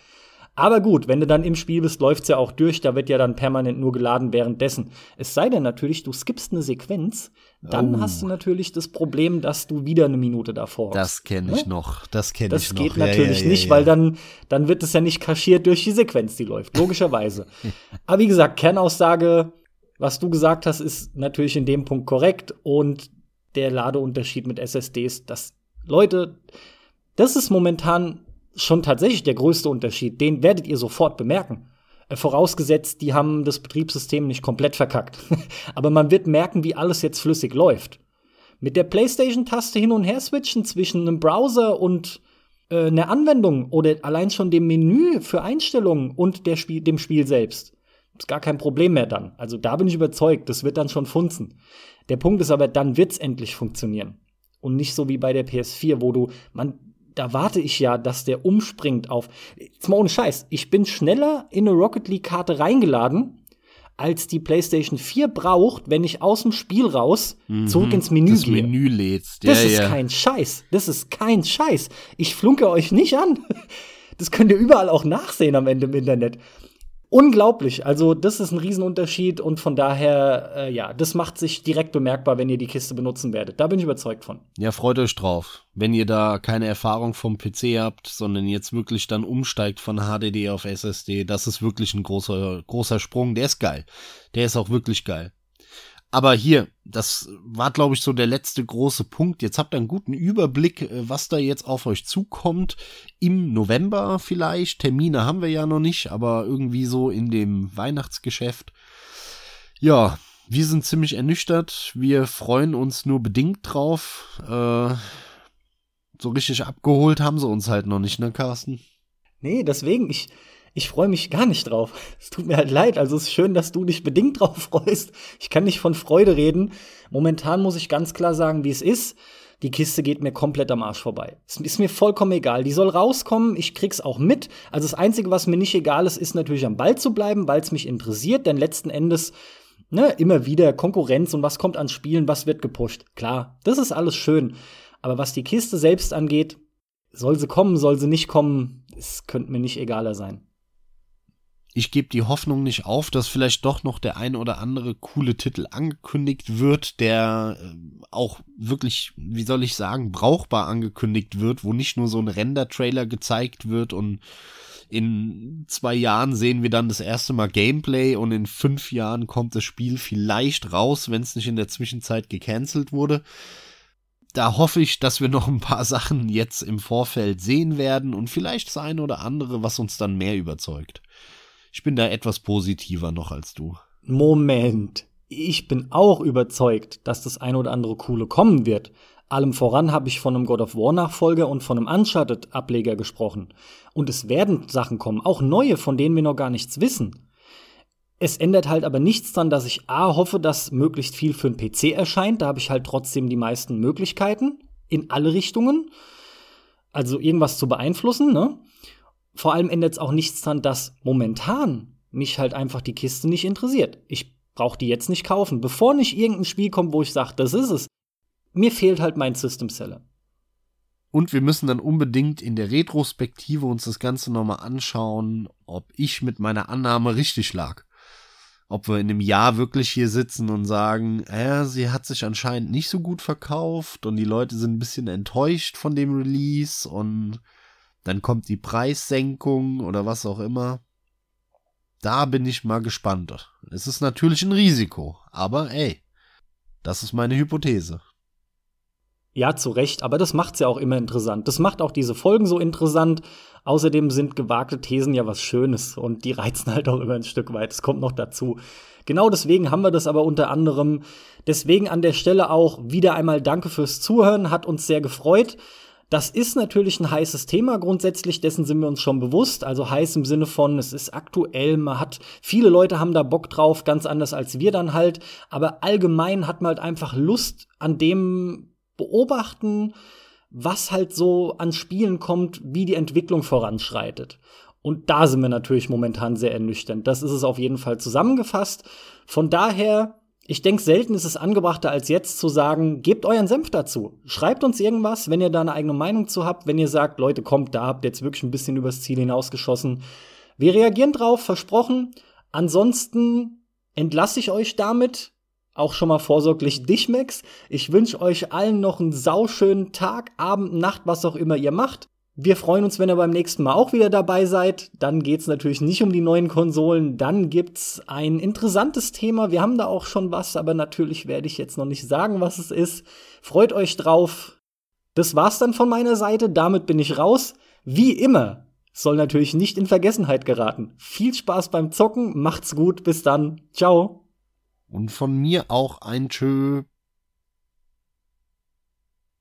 Aber gut, wenn du dann im Spiel bist, läuft's ja auch durch. Da wird ja dann permanent nur geladen währenddessen. Es sei denn natürlich, du skippst eine Sequenz, dann oh. hast du natürlich das Problem, dass du wieder eine Minute davor hast. Das kenne ich ne? noch. Das kenne ich noch. Das geht natürlich ja, ja, ja, nicht, weil dann, dann wird es ja nicht kaschiert durch die Sequenz, die läuft. Logischerweise. Aber wie gesagt, Kernaussage, was du gesagt hast, ist natürlich in dem Punkt korrekt. Und der Ladeunterschied mit SSDs, das Leute, das ist momentan schon tatsächlich der größte Unterschied. Den werdet ihr sofort bemerken. Äh, vorausgesetzt, die haben das Betriebssystem nicht komplett verkackt. Aber man wird merken, wie alles jetzt flüssig läuft. Mit der PlayStation-Taste hin und her switchen zwischen einem Browser und äh, eine Anwendung oder allein schon dem Menü für Einstellungen und Spiel, dem Spiel selbst. Ist gar kein Problem mehr dann. Also da bin ich überzeugt, das wird dann schon funzen. Der Punkt ist aber, dann wird's endlich funktionieren. Und nicht so wie bei der PS4, wo du, man, da warte ich ja, dass der umspringt auf. Jetzt mal ohne Scheiß. Ich bin schneller in eine Rocket League Karte reingeladen, als die PlayStation 4 braucht, wenn ich aus dem Spiel raus Mhm. zurück ins Menü das gehe. Menü lädst. Das ja, ist ja. kein Scheiß. Das ist kein Scheiß. Ich flunke euch nicht an. Das könnt ihr überall auch nachsehen am Ende im Internet. Unglaublich. Also, das ist ein Riesenunterschied und von daher, äh, ja, das macht sich direkt bemerkbar, wenn ihr die Kiste benutzen werdet. Da bin ich überzeugt von. Ja, freut euch drauf. Wenn ihr da keine Erfahrung vom PC habt, sondern jetzt wirklich dann umsteigt von HDD auf SSD, das ist wirklich ein großer, großer Sprung. Der ist geil. Der ist auch wirklich geil. Aber hier, das war, glaube ich, so der letzte große Punkt. Jetzt habt ihr einen guten Überblick, äh, was da jetzt auf euch zukommt. Im November vielleicht. Termine haben wir ja noch nicht, aber irgendwie so in dem Weihnachtsgeschäft. Ja, wir sind ziemlich ernüchtert. Wir freuen uns nur bedingt drauf. Äh, so richtig abgeholt haben sie uns halt noch nicht, ne, Carsten? Nee, deswegen, ich, ich freue mich gar nicht drauf. Es tut mir halt leid. Also, es ist schön, dass du dich bedingt drauf freust. Ich kann nicht von Freude reden. Momentan muss ich ganz klar sagen, wie es ist. Die Kiste geht mir komplett am Arsch vorbei. Es ist mir vollkommen egal. Die soll rauskommen, ich krieg's auch mit. Also das Einzige, was mir nicht egal ist, ist natürlich am Ball zu bleiben, weil es mich interessiert, denn letzten Endes, ne, immer wieder Konkurrenz und was kommt an Spielen, was wird gepusht. Klar, das ist alles schön. Aber was die Kiste selbst angeht, soll sie kommen, soll sie nicht kommen, es könnte mir nicht egaler sein. Ich gebe die Hoffnung nicht auf, dass vielleicht doch noch der ein oder andere coole Titel angekündigt wird, der äh, auch wirklich, wie soll ich sagen, brauchbar angekündigt wird, wo nicht nur so ein Render-Trailer gezeigt wird und in zwei Jahren sehen wir dann das erste Mal Gameplay und in fünf Jahren kommt das Spiel vielleicht raus, wenn es nicht in der Zwischenzeit gecancelt wurde. Da hoffe ich, dass wir noch ein paar Sachen jetzt im Vorfeld sehen werden und vielleicht das eine oder andere, was uns dann mehr überzeugt. Ich bin da etwas positiver noch als du. Moment. Ich bin auch überzeugt, dass das ein oder andere coole kommen wird. Allem voran habe ich von einem God of War Nachfolger und von einem Uncharted Ableger gesprochen. Und es werden Sachen kommen, auch neue, von denen wir noch gar nichts wissen. Es ändert halt aber nichts daran, dass ich A hoffe, dass möglichst viel für den PC erscheint. Da habe ich halt trotzdem die meisten Möglichkeiten in alle Richtungen. Also irgendwas zu beeinflussen, ne? Vor allem ändert es auch nichts daran, dass momentan mich halt einfach die Kiste nicht interessiert. Ich brauche die jetzt nicht kaufen, bevor nicht irgendein Spiel kommt, wo ich sage, das ist es. Mir fehlt halt mein System Seller. Und wir müssen dann unbedingt in der Retrospektive uns das Ganze nochmal anschauen, ob ich mit meiner Annahme richtig lag. Ob wir in einem Jahr wirklich hier sitzen und sagen, äh, sie hat sich anscheinend nicht so gut verkauft und die Leute sind ein bisschen enttäuscht von dem Release und dann kommt die Preissenkung oder was auch immer. Da bin ich mal gespannt. Es ist natürlich ein Risiko, aber ey, das ist meine Hypothese. Ja, zu Recht, aber das macht's ja auch immer interessant. Das macht auch diese Folgen so interessant. Außerdem sind gewagte Thesen ja was Schönes und die reizen halt auch immer ein Stück weit. Das kommt noch dazu. Genau deswegen haben wir das aber unter anderem. Deswegen an der Stelle auch wieder einmal Danke fürs Zuhören, hat uns sehr gefreut. Das ist natürlich ein heißes Thema grundsätzlich, dessen sind wir uns schon bewusst. Also heiß im Sinne von, es ist aktuell, man hat, viele Leute haben da Bock drauf, ganz anders als wir dann halt. Aber allgemein hat man halt einfach Lust an dem beobachten, was halt so an Spielen kommt, wie die Entwicklung voranschreitet. Und da sind wir natürlich momentan sehr ernüchternd. Das ist es auf jeden Fall zusammengefasst. Von daher, ich denke, selten ist es angebrachter als jetzt zu sagen, gebt euren Senf dazu. Schreibt uns irgendwas, wenn ihr da eine eigene Meinung zu habt. Wenn ihr sagt, Leute, kommt, da habt ihr jetzt wirklich ein bisschen übers Ziel hinausgeschossen. Wir reagieren drauf, versprochen. Ansonsten entlasse ich euch damit auch schon mal vorsorglich dich, Max. Ich wünsche euch allen noch einen sauschönen Tag, Abend, Nacht, was auch immer ihr macht. Wir freuen uns, wenn ihr beim nächsten Mal auch wieder dabei seid. Dann geht's natürlich nicht um die neuen Konsolen. Dann gibt's ein interessantes Thema. Wir haben da auch schon was, aber natürlich werde ich jetzt noch nicht sagen, was es ist. Freut euch drauf. Das war's dann von meiner Seite. Damit bin ich raus. Wie immer soll natürlich nicht in Vergessenheit geraten. Viel Spaß beim Zocken. Macht's gut. Bis dann. Ciao. Und von mir auch ein Tschö.